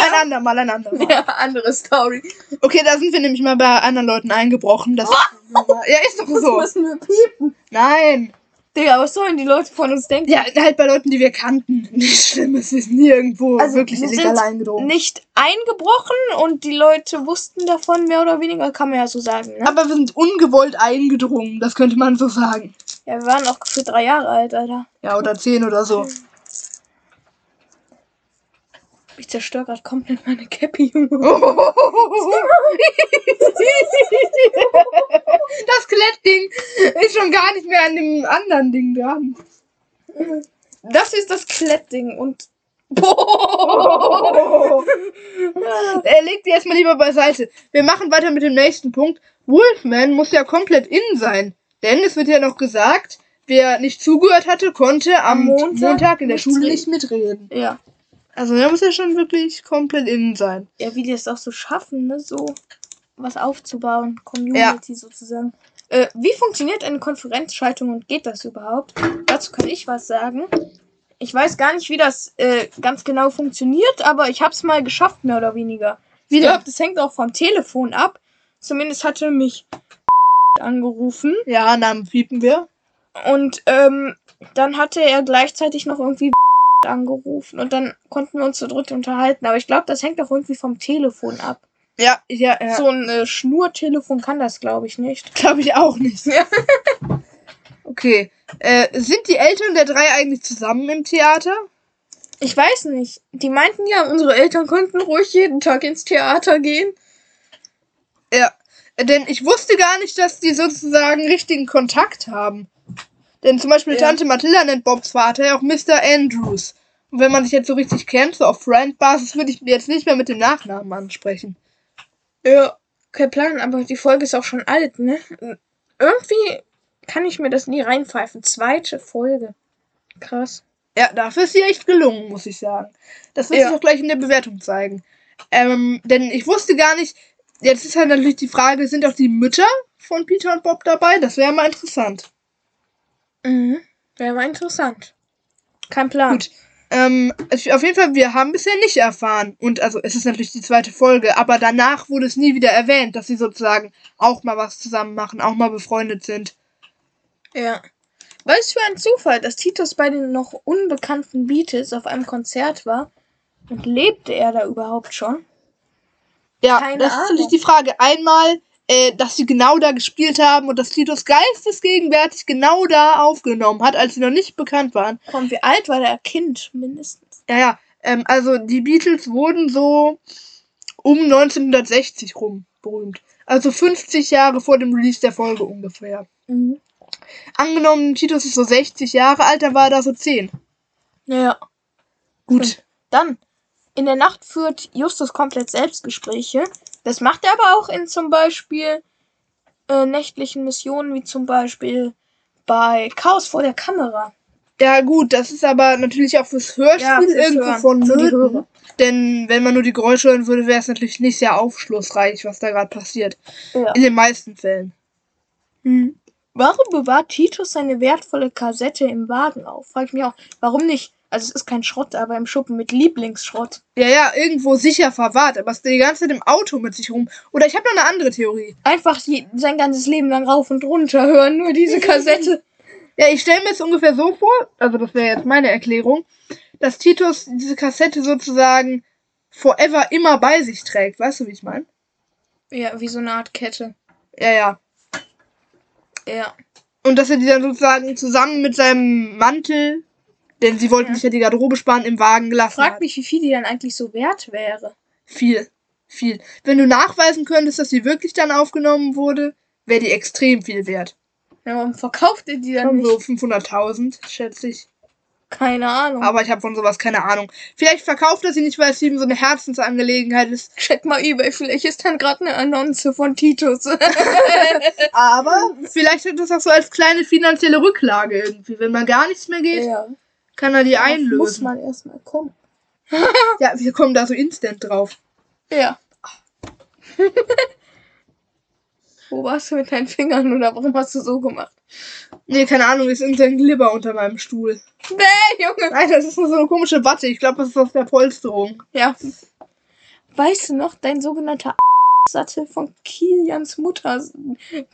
Ein andermal, ein andermal. Ja, andere Story. Okay, da sind wir nämlich mal bei anderen Leuten eingebrochen. Das ja, ist doch so. müssen wir piepen. Nein. Digga, was sollen die Leute von uns denken? Ja, halt bei Leuten, die wir kannten. Nichts Schlimmes. Wir sind nirgendwo Also, wirklich wir illegal eingedrungen. Nicht eingebrochen und die Leute wussten davon, mehr oder weniger, kann man ja so sagen. Ne? Aber wir sind ungewollt eingedrungen. Das könnte man so sagen. Ja, wir waren auch für drei Jahre alt, Alter. Ja, oder zehn oder so. Ich zerstöre gerade komplett meine Cappy, Junge. Das Skelettding ist schon gar nicht mehr an dem anderen Ding dran. Das ist das Klettding und. Er legt die erstmal lieber beiseite. Wir machen weiter mit dem nächsten Punkt. Wolfman muss ja komplett innen sein. Denn es wird ja noch gesagt, wer nicht zugehört hatte, konnte am Montag Montag, in der Schule nicht mitreden. Ja. Also er muss ja schon wirklich komplett innen sein. Ja, wie die es auch so schaffen, ne? So was aufzubauen. Community sozusagen. Äh, wie funktioniert eine Konferenzschaltung und geht das überhaupt? Dazu kann ich was sagen. Ich weiß gar nicht, wie das äh, ganz genau funktioniert, aber ich habe es mal geschafft, mehr oder weniger. Wie glaube, das hängt auch vom Telefon ab. Zumindest hatte mich angerufen. Ja, Namen piepen wir. Und ähm, dann hatte er gleichzeitig noch irgendwie angerufen. Und dann konnten wir uns zu dritt unterhalten. Aber ich glaube, das hängt auch irgendwie vom Telefon ab. Ja, ja, ja. So ein äh, Schnurtelefon kann das, glaube ich, nicht. Glaube ich auch nicht. Ja. Okay. Äh, sind die Eltern der drei eigentlich zusammen im Theater? Ich weiß nicht. Die meinten ja, unsere Eltern konnten ruhig jeden Tag ins Theater gehen. Ja. Äh, Denn ich wusste gar nicht, dass die sozusagen richtigen Kontakt haben. Denn zum Beispiel Ja. Tante Mathilda nennt Bobs Vater ja auch Mr. Andrews. Und wenn man sich jetzt so richtig kennt, so auf Friend-Basis, würde ich jetzt nicht mehr mit dem Nachnamen ansprechen. Ja. Kein Plan, aber die Folge ist auch schon alt, ne? Irgendwie kann ich mir das nie reinpfeifen. Zweite Folge. Krass. Ja, dafür ist sie echt gelungen, muss ich sagen. Das wird Ja. sich auch gleich in der Bewertung zeigen. Ähm, denn ich wusste gar nicht, jetzt ist halt natürlich die Frage, sind auch die Mütter von Peter und Bob dabei? Das wäre mal interessant. Mhm. Wäre mal interessant. Kein Plan. Gut. Ähm, es- auf jeden Fall, wir haben bisher nicht erfahren. Und also, es ist natürlich die zweite Folge, aber danach wurde es nie wieder erwähnt, dass sie sozusagen auch mal was zusammen machen, auch mal befreundet sind. Ja. Was für ein Zufall, dass Titus bei den noch unbekannten Beatles auf einem Konzert war. Und lebte er da überhaupt schon? Ja, Keine das ist natürlich Ahnung. die Frage. Einmal, äh, dass sie genau da gespielt haben und dass Titus geistesgegenwärtig genau da aufgenommen hat, als sie noch nicht bekannt waren. Komm, wie alt war der Kind mindestens? Ja, ja. Ähm, also die Beatles wurden so um 1960 rum berühmt. Also 50 Jahre vor dem Release der Folge ungefähr. Mhm. Angenommen, Titus ist so 60 Jahre alt, dann war er da so 10. Ja. Gut. Dann, in der Nacht führt Justus komplett Selbstgespräche. Das macht er aber auch in zum Beispiel äh, nächtlichen Missionen, wie zum Beispiel bei Chaos vor der Kamera. Ja, gut, das ist aber natürlich auch fürs Hörspiel Ja, fürs irgendwo Hören, von Nöten. Denn wenn man nur die Geräusche hören würde, wäre es natürlich nicht sehr aufschlussreich, was da gerade passiert. Ja. In den meisten Fällen. Hm. Warum bewahrt Titus seine wertvolle Kassette im Wagen auf? Frag ich mich auch. Warum nicht? Also es ist kein Schrott, aber im Schuppen mit Lieblingsschrott. Ja, ja, irgendwo sicher verwahrt, aber es ist die ganze Zeit im Auto mit sich rum. Oder ich habe noch eine andere Theorie. Einfach je, sein ganzes Leben lang rauf und runter hören, nur diese Kassette. Ja, ich stelle mir es ungefähr so vor, also das wäre jetzt meine Erklärung, dass Titus diese Kassette sozusagen forever immer bei sich trägt. Weißt du, wie ich meine? ja, wie so eine Art Kette. Ja, ja. Ja. Und dass er die dann sozusagen zusammen mit seinem Mantel, denn sie wollten Ja. sich ja die Garderobe sparen, im Wagen gelassen Frag hat. mich, wie viel die dann eigentlich so wert wäre. Viel. Viel. Wenn du nachweisen könntest, dass sie wirklich dann aufgenommen wurde, wäre die extrem viel wert. Ja, warum verkauft ihr die dann so nicht? 500.000, schätze ich. Keine Ahnung. Aber ich habe von sowas keine Ahnung. Vielleicht verkauft er sie nicht, weil es ihm so eine Herzensangelegenheit ist. Check mal eBay, vielleicht ist dann gerade eine Annonce von Titus. Aber vielleicht hat das auch so als kleine finanzielle Rücklage irgendwie. Wenn man gar nichts mehr geht, ja. Kann er die Darauf Muss einlösen. man erstmal kommen. Ja, wir kommen da so instant drauf. Ja. Wo warst du mit deinen Fingern oder warum hast du so gemacht? Nee, keine Ahnung, ist irgendein Glibber unter meinem Stuhl. Nee, Junge. Nein, das ist nur so eine komische Watte. Ich glaube, das ist aus der Polsterung. Ja. Weißt du noch, dein sogenannter Sattel von Kilians Mutter,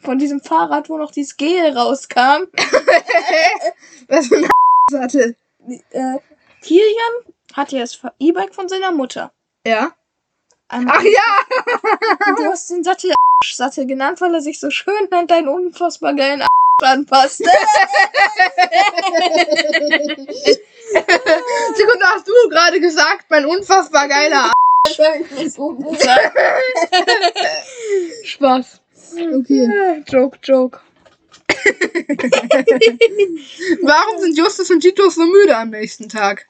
von diesem Fahrrad, wo noch dieses Gel rauskam? Was für eine Sattel. Äh, Kilian hatte ja das E-Bike von seiner Mutter. Ja? Einmal- Ach ja! Du hast den Sattel Sattel genannt, weil er sich so schön an deinen unfassbar geilen anpasst. Sekunde, hast du gerade gesagt, mein unfassbar geiler. Spaß. Okay. Joke, Joke. Warum sind Justus und Titus so müde am nächsten Tag?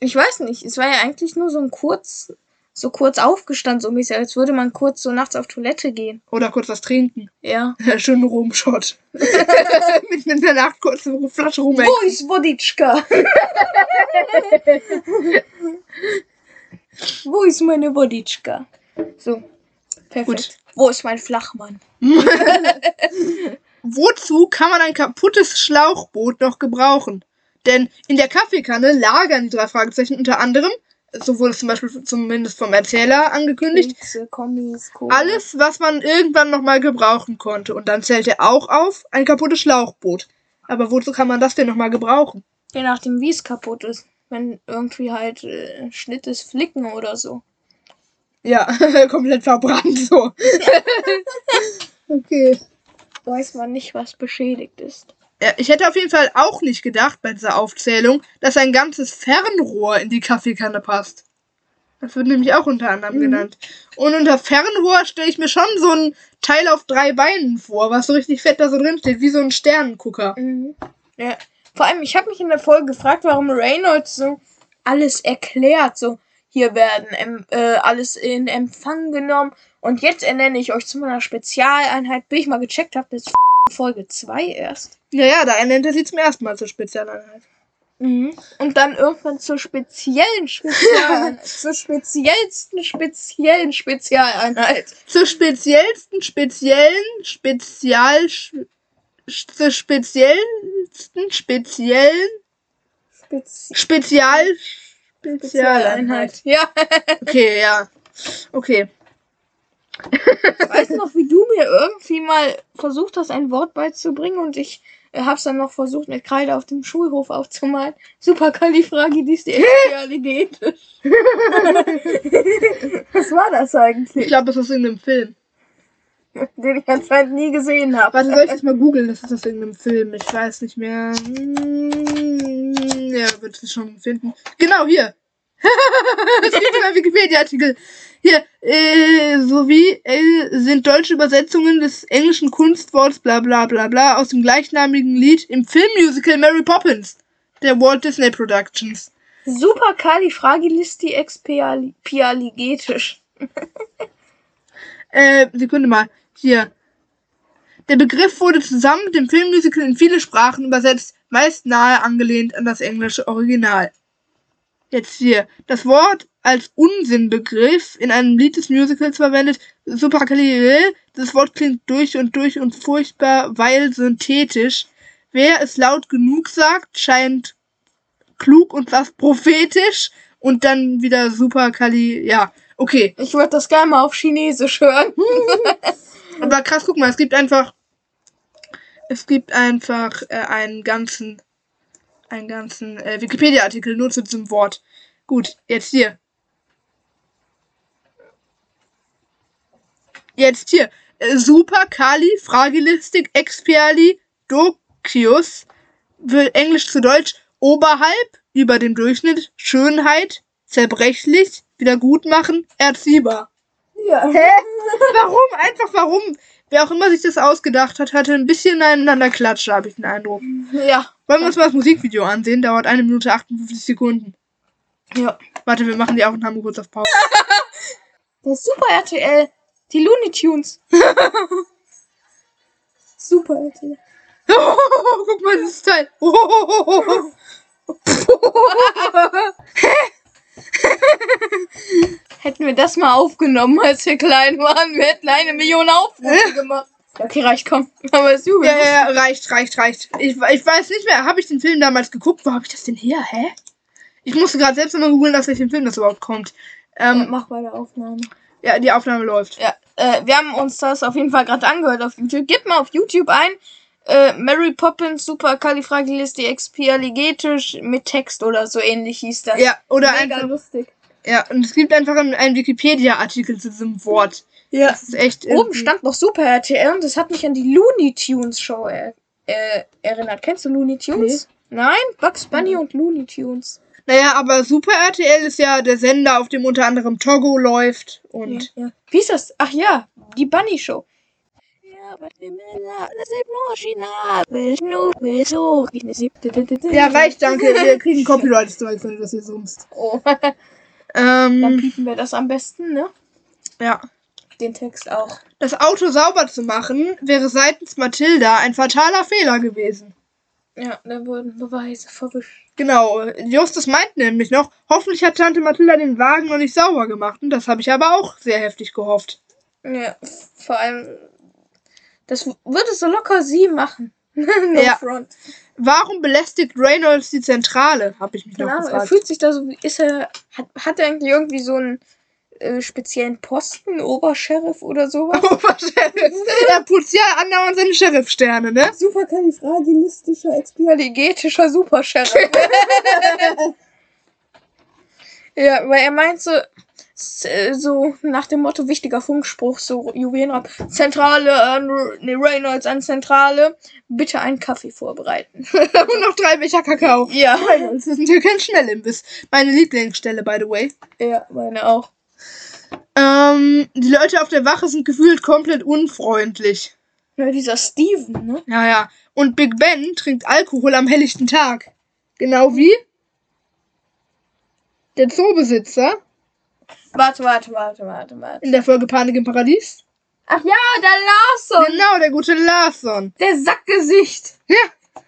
Ich weiß nicht, es war ja eigentlich nur so ein kurz, so kurz aufgestanden, so mäßig, als würde man kurz so nachts auf Toilette gehen. Oder kurz was trinken. Ja. Schönen Rumshot. mit, mit einer Nacht kurz eine Flasche Rum. Wo ist Woditschka? Wo ist meine Woditschka? So. Perfekt. Gut. Wo ist mein Flachmann? Wozu kann man ein kaputtes Schlauchboot noch gebrauchen? Denn in der Kaffeekanne lagern die drei Fragezeichen unter anderem, so wurde es zum Beispiel zumindest vom Erzähler angekündigt, alles, was man irgendwann nochmal gebrauchen konnte. Und dann zählt er auch auf ein kaputtes Schlauchboot. Aber wozu kann man das denn nochmal gebrauchen? Je nachdem, wie es kaputt ist. Wenn irgendwie halt äh, Schnitt ist, Flicken oder so. Ja, komplett verbrannt so. okay. Weiß man nicht, was beschädigt ist. Ja, ich hätte auf jeden Fall auch nicht gedacht bei dieser Aufzählung, dass ein ganzes Fernrohr in die Kaffeekanne passt. Das wird nämlich auch unter anderem Mhm. genannt. Und unter Fernrohr stelle ich mir schon so ein Teil auf drei Beinen vor, was so richtig fett da so drin steht, wie so ein Sternengucker. Mhm. Ja. Vor allem, ich habe mich in der Folge gefragt, warum Reynolds so alles erklärt. So, hier werden äh, alles in Empfang genommen. Und jetzt ernenne ich euch zu meiner Spezialeinheit, bis ich mal gecheckt habe, das ist Folge 2 erst. Ja, ja, da ernennt er sie zum ersten Mal zur Spezialeinheit. Mhm. Und dann irgendwann zur speziellen Spezialeinheit. zur speziellsten, speziellen Spezialeinheit. Zur speziellsten, speziellen, spezial, zur speziellsten, speziellen, Spezi spezial. Spezialeinheit. Ja. Okay, ja. Okay. Weißt du noch, wie du mir irgendwie mal versucht hast, ein Wort beizubringen und ich äh, hab's dann noch versucht, mit Kreide auf dem Schulhof aufzumalen? Superkalifragilistikexpialidetisch. Was war das Ich eigentlich? glaube, das ist aus irgendeinem Film. Den ich anscheinend nie gesehen habe. Warte, soll ich das mal googeln? Das ist aus irgendeinem Film. Ich weiß nicht mehr. Hm, Ja, wird es schon finden. Genau, hier. Das steht einem Wikipedia-Artikel. Hier, äh, sowie äh, sind deutsche Übersetzungen des englischen Kunstworts bla bla bla bla aus dem gleichnamigen Lied im Filmmusical Mary Poppins der Walt Disney Productions. Superkalifragilistikexpialigetisch. Äh, Sekunde mal. Hier. Der Begriff wurde zusammen mit dem Filmmusical in viele Sprachen übersetzt, meist nahe angelehnt an das englische Original. Jetzt hier. Das Wort als Unsinnbegriff in einem Lied des Musicals verwendet, superkalil. Das Wort klingt durch und durch und furchtbar, weil synthetisch. Wer es laut genug sagt, scheint klug und was prophetisch. Und dann wieder superkali, ja, okay. Ich würde das gerne mal auf Chinesisch hören. Aber krass, guck mal, es gibt einfach. Es gibt einfach äh, einen ganzen. Einen ganzen äh, Wikipedia-Artikel nur zu diesem Wort. Gut, jetzt hier. Jetzt hier. Äh, Super Kali, Fragilistik, Expiali, Dokius. Will Englisch zu Deutsch. Oberhalb, über dem Durchschnitt. Schönheit, zerbrechlich, wiedergutmachen, erziehbar. Ja. Hä? Warum? Einfach warum? Wer auch immer sich das ausgedacht hat, hatte ein bisschen einander Klatsche, habe ich den Eindruck. Ja. Wollen wir uns mal das Musikvideo ansehen? Dauert eine Minute 58 Sekunden. Ja. Warte, wir machen die Aufnahme kurz auf Pause. Der Super RTL. Die Looney Tunes. Super RTL. guck mal, das Teil. Hätten wir das mal aufgenommen, als wir klein waren, wir hätten eine Million Aufrufe gemacht. Okay, reicht, komm. Aber es jubelt. ja, ja, ja, reicht, reicht, reicht. Ich, ich weiß nicht mehr, habe ich den Film damals geguckt? Wo habe ich das denn her? Hä? Ich musste gerade selbst immer googeln, aus welchem Film das überhaupt kommt. Ähm, Ähm, mach bei der Aufnahme. ja, die Aufnahme läuft. Ja, äh, wir haben uns das auf jeden Fall gerade angehört auf YouTube. Gib mal auf YouTube ein. Äh, Mary Poppins Supercalifragilisticexpialigetisch mit Text oder so ähnlich hieß das. Ja, oder Mega einfach. lustig. Ja, und es gibt einfach einen, einen Wikipedia-Artikel zu diesem Wort. Ja. Das ist echt. Oben stand noch Super RTL und das hat mich an die Looney Tunes Show er äh, erinnert. Kennst du Looney Tunes? Nein, Bugs Bunny und Looney Tunes. Naja, aber Super RTL ist ja der Sender, auf dem unter anderem Togo läuft. Und Ja, ja. Wie ist das? Ach ja, die Bunny Show. Ja, reicht, danke. Wir kriegen Copyright-Strike, wenn du das hier summst. Oh, dann Ähm, piepen wir das am besten, ne? ja. Den Text auch. Das Auto sauber zu machen, wäre seitens Mathilda ein fataler Fehler gewesen. Ja, da wurden Beweise verwischt. Genau, Justus meint nämlich noch, hoffentlich hat Tante Mathilda den Wagen noch nicht sauber gemacht. Und das habe ich aber auch sehr heftig gehofft. Ja, vor allem, das würde so locker sie machen. no Ja. front. Warum belästigt Reynolds die Zentrale? Habe ich mich noch Keine Ahnung, er gefragt. fühlt sich da so, wie- ist er, hat, hat er eigentlich irgendwie so einen äh, speziellen Posten, Obersheriff oder sowas? Obersheriff. er putzt ja andauernd seine Sheriff-Sterne, ne? Superkalifragilistischer, expialigetischer Supersheriff. ja, weil er meint so, so nach dem Motto wichtiger Funkspruch, so Juwelenraub, Zentrale, äh, ne, Reynolds an Zentrale, bitte einen Kaffee vorbereiten. Und noch drei Becher Kakao. ja, Reynolds, das ist natürlich kein Schnellimbiss. Meine Lieblingsstelle, by the way. ja, meine auch. Ähm, die Leute auf der Wache sind gefühlt komplett unfreundlich. Ja, dieser Steven, ne? Ja, ja. Und Big Ben trinkt Alkohol am helllichten Tag. Genau wie der Zoobesitzer Warte, warte, warte, warte, warte. in der Folge Panik im Paradies. Ach ja, der Larson, Genau, der gute Larson. der Sackgesicht. Ja.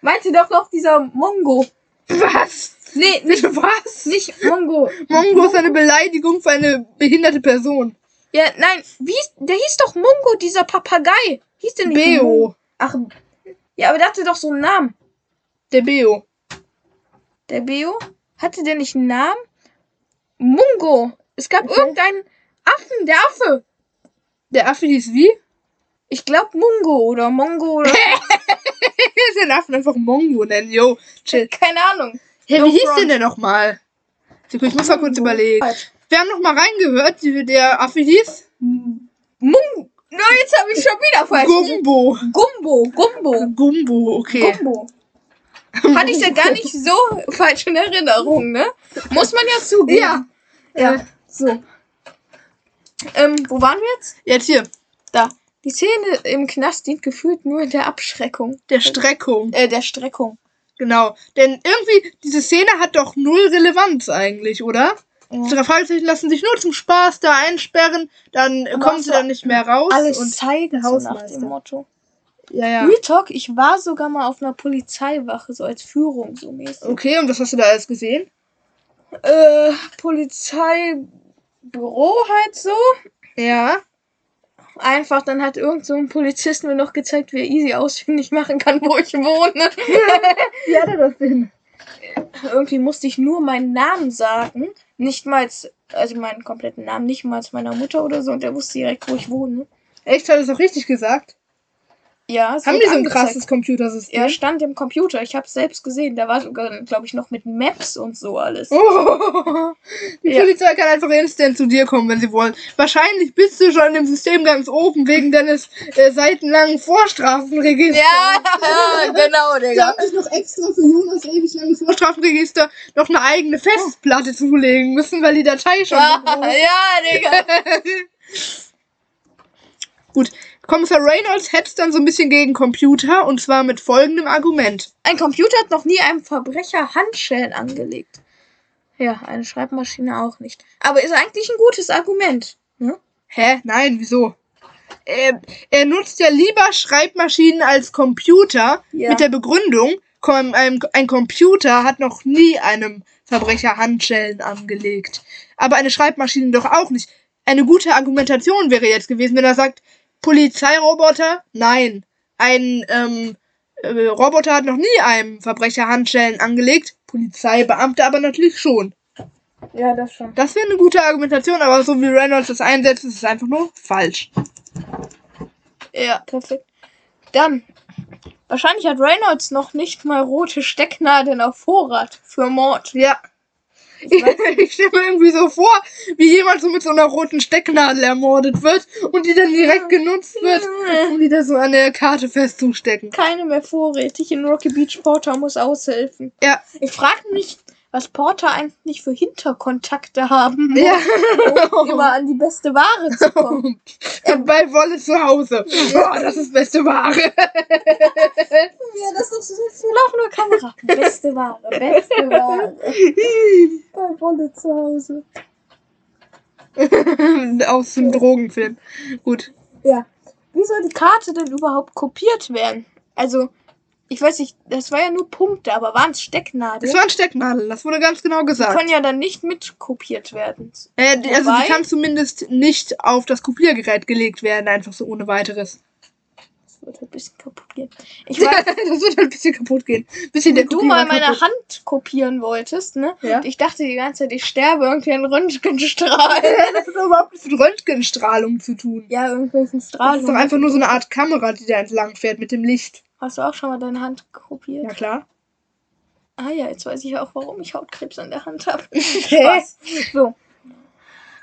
Meinte doch noch dieser Mongo. Was? Nee, nicht, was? nicht Mongo. Mongo ist eine Beleidigung für eine behinderte Person. Ja, nein, wie der hieß doch Mungo, dieser Papagei. Hieß der nicht Mungo? Beo. Ach, ja, aber der hatte doch so einen Namen. Der Beo. Der Beo? Hatte der nicht einen Namen? Mungo. Es gab Okay. irgendeinen Affen, der Affe. Der Affe hieß wie? Ich glaube Mungo oder Mongo oder will den Affen einfach Mongo nennen, yo. Chill. keine Ahnung. Hey, No wie hieß denn der nochmal? Ich muss mal kurz überlegen. Wir haben noch mal reingehört, wie der Affe hieß. Mungo. Na, jetzt habe ich schon wieder falsch. Gumbo. Gumbo, Gumbo. Gumbo, okay. Gumbo. Hatte ich ja gar nicht so falsch in Erinnerung, ne? Muss man ja zugeben. Ja. Ja. So. Ähm, wo waren wir jetzt? Jetzt hier, Da. Die Szene im Knast dient gefühlt nur der Abschreckung. der Streckung. Äh, der Streckung. Genau. Denn irgendwie, diese Szene hat doch null Relevanz eigentlich, oder? Ja. Fragezeichen lassen sich nur zum Spaß da einsperren, dann Aber kommen sie dann nicht mehr raus. Alles und zeigen so nach Hausmeister. dem Motto. ja, ja. Real Talk, ich war sogar mal auf einer Polizeiwache, so als Führung so mäßig. Okay, und was hast du da alles gesehen? Äh, Polizeibüro halt so. Ja. Einfach, dann hat irgend so ein Polizist mir noch gezeigt, wie er easy ausfindig machen kann, wo ich wohne. Wie hat er das denn? Irgendwie musste ich nur meinen Namen sagen. Nicht mal, also meinen kompletten Namen, nicht mal meiner Mutter oder so. Und er wusste direkt, wo ich wohne. Echt, hat er es auch richtig gesagt? Ja, es Haben die so ein krasses Computersystem? Er stand im Computer. Ich habe selbst gesehen. Da war sogar, glaube ich, noch mit Maps und so alles. Oh, die Ja. Polizei kann einfach instant zu dir kommen, wenn sie wollen. Wahrscheinlich bist du schon im System ganz oben wegen deines äh, seitenlangen Vorstrafenregisters. Ja, genau, Digga. haben sich noch extra für Jonas ewig langes Vorstrafenregister noch eine eigene Festplatte zulegen müssen, weil die Datei schon Ja, groß ja, Digga. Gut, Kommissar Reynolds hetzt dann so ein bisschen gegen Computer und zwar mit folgendem Argument. Ein Computer hat noch nie einem Verbrecher Handschellen angelegt. Ja, eine Schreibmaschine auch nicht. Aber ist eigentlich ein gutes Argument. Ne? Hä? Nein, wieso? Er, er nutzt ja lieber Schreibmaschinen als Computer Ja. mit der Begründung, ein Computer hat noch nie einem Verbrecher Handschellen angelegt. Aber eine Schreibmaschine doch auch nicht. Eine gute Argumentation wäre jetzt gewesen, wenn er sagt, Polizeiroboter? Nein. Ein ähm, äh, Roboter hat noch nie einem Verbrecher Handschellen angelegt. Polizeibeamte aber natürlich schon. Ja, das schon. Das wäre eine gute Argumentation, aber so wie Reynolds das einsetzt, ist es einfach nur falsch. Ja, perfekt. Dann. Wahrscheinlich hat Reynolds noch nicht mal rote Stecknadeln auf Vorrat für Mord. Ja. Ich stelle mir irgendwie so vor, wie jemand so mit so einer roten Stecknadel ermordet wird und die dann direkt genutzt wird, um die da so an der Karte festzustecken. Keine mehr vorrätig. In Rocky Beach Porter muss aushelfen. Ja. Ich frage mich, was Porter eigentlich für Hinterkontakte haben, muss, Ja. um immer an die beste Ware zu kommen. Bei Wolle zu Hause. Oh, das ist beste Ware. Ja, das ist so laufende Kamera. Beste Ware, beste Ware. Bei Wolle zu Hause. Aus dem Drogenfilm. Gut. Ja. Wie soll die Karte denn überhaupt kopiert werden? Also, ich weiß nicht, das war ja nur Punkte, aber waren es Stecknadeln? Das waren Stecknadeln, das wurde ganz genau Die gesagt. können ja dann nicht mitkopiert werden. Äh, die- also die kann zumindest nicht auf das Kopiergerät gelegt werden, einfach so ohne weiteres. Das wird ein bisschen kaputt gehen. Ich weiß, das wird ein bisschen kaputt gehen. Bisschen wenn du mal meine kaputt. Hand kopieren wolltest, ne? Ja. Und ich dachte die ganze Zeit, ich sterbe irgendwie an Röntgenstrahlen. Das hat überhaupt nichts mit Röntgenstrahlung zu tun. ja, irgendwelchen Das Strahlen. ist doch einfach nur so eine Art Kamera, die da entlang fährt mit dem Licht. Hast du auch schon mal deine Hand kopiert? Ja klar. Ah ja, jetzt weiß ich auch, warum ich Hautkrebs an der Hand habe. Hä? So.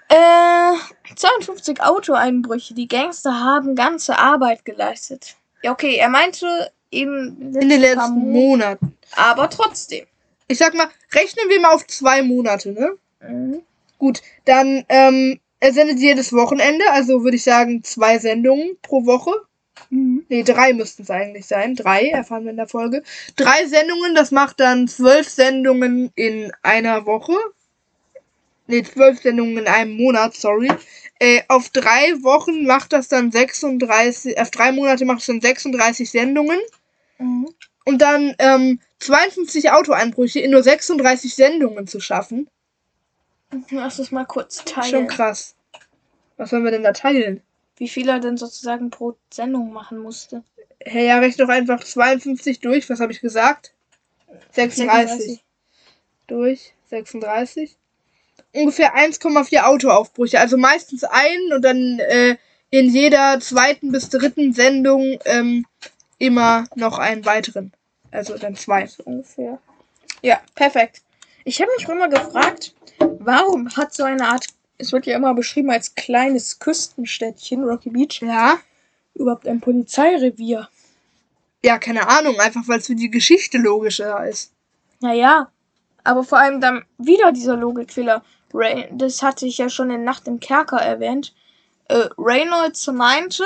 Äh, 52 Autoeinbrüche. Die Gangster haben ganze Arbeit geleistet. Ja, okay, er meinte eben In den letzten Mo- Monaten. Aber trotzdem. Ich sag mal, rechnen wir mal auf zwei Monate, ne? Mhm. Gut, dann, ähm, er sendet jedes Wochenende, also würde ich sagen zwei Sendungen pro Woche. Mhm. Nee, drei müssten es eigentlich sein. Drei, erfahren wir in der Folge. Drei Sendungen, das macht dann zwölf Sendungen in einer Woche. Nee, zwölf Sendungen in einem Monat, sorry. Äh, auf drei Wochen macht das dann 36, auf drei Monate macht es dann 36 Sendungen. Mhm. Und dann ähm, 52 Autoeinbrüche in nur 36 Sendungen zu schaffen. Lass uns mal kurz teilen. Schon krass. Was sollen wir denn da teilen? Wie viel er denn sozusagen pro Sendung machen musste. Hey, ja, rechne doch einfach 52 durch. Was habe ich gesagt? 36. Durch 36. Ungefähr 1,4 Autoaufbrüche. Also meistens einen und dann äh, in jeder zweiten bis dritten Sendung ähm, immer noch einen weiteren. Also dann zwei. So ungefähr. Ja, perfekt. Ich habe mich immer gefragt, warum hat so eine Art, es wird ja immer beschrieben als kleines Küstenstädtchen, Rocky Beach, Ja. überhaupt ein Polizeirevier? Ja, keine Ahnung. Einfach weil es für die Geschichte logischer ist. Naja, aber vor allem dann wieder dieser Logikfehler. Ray, das hatte ich ja schon in Nacht im Kerker erwähnt. Äh, Reynolds meinte,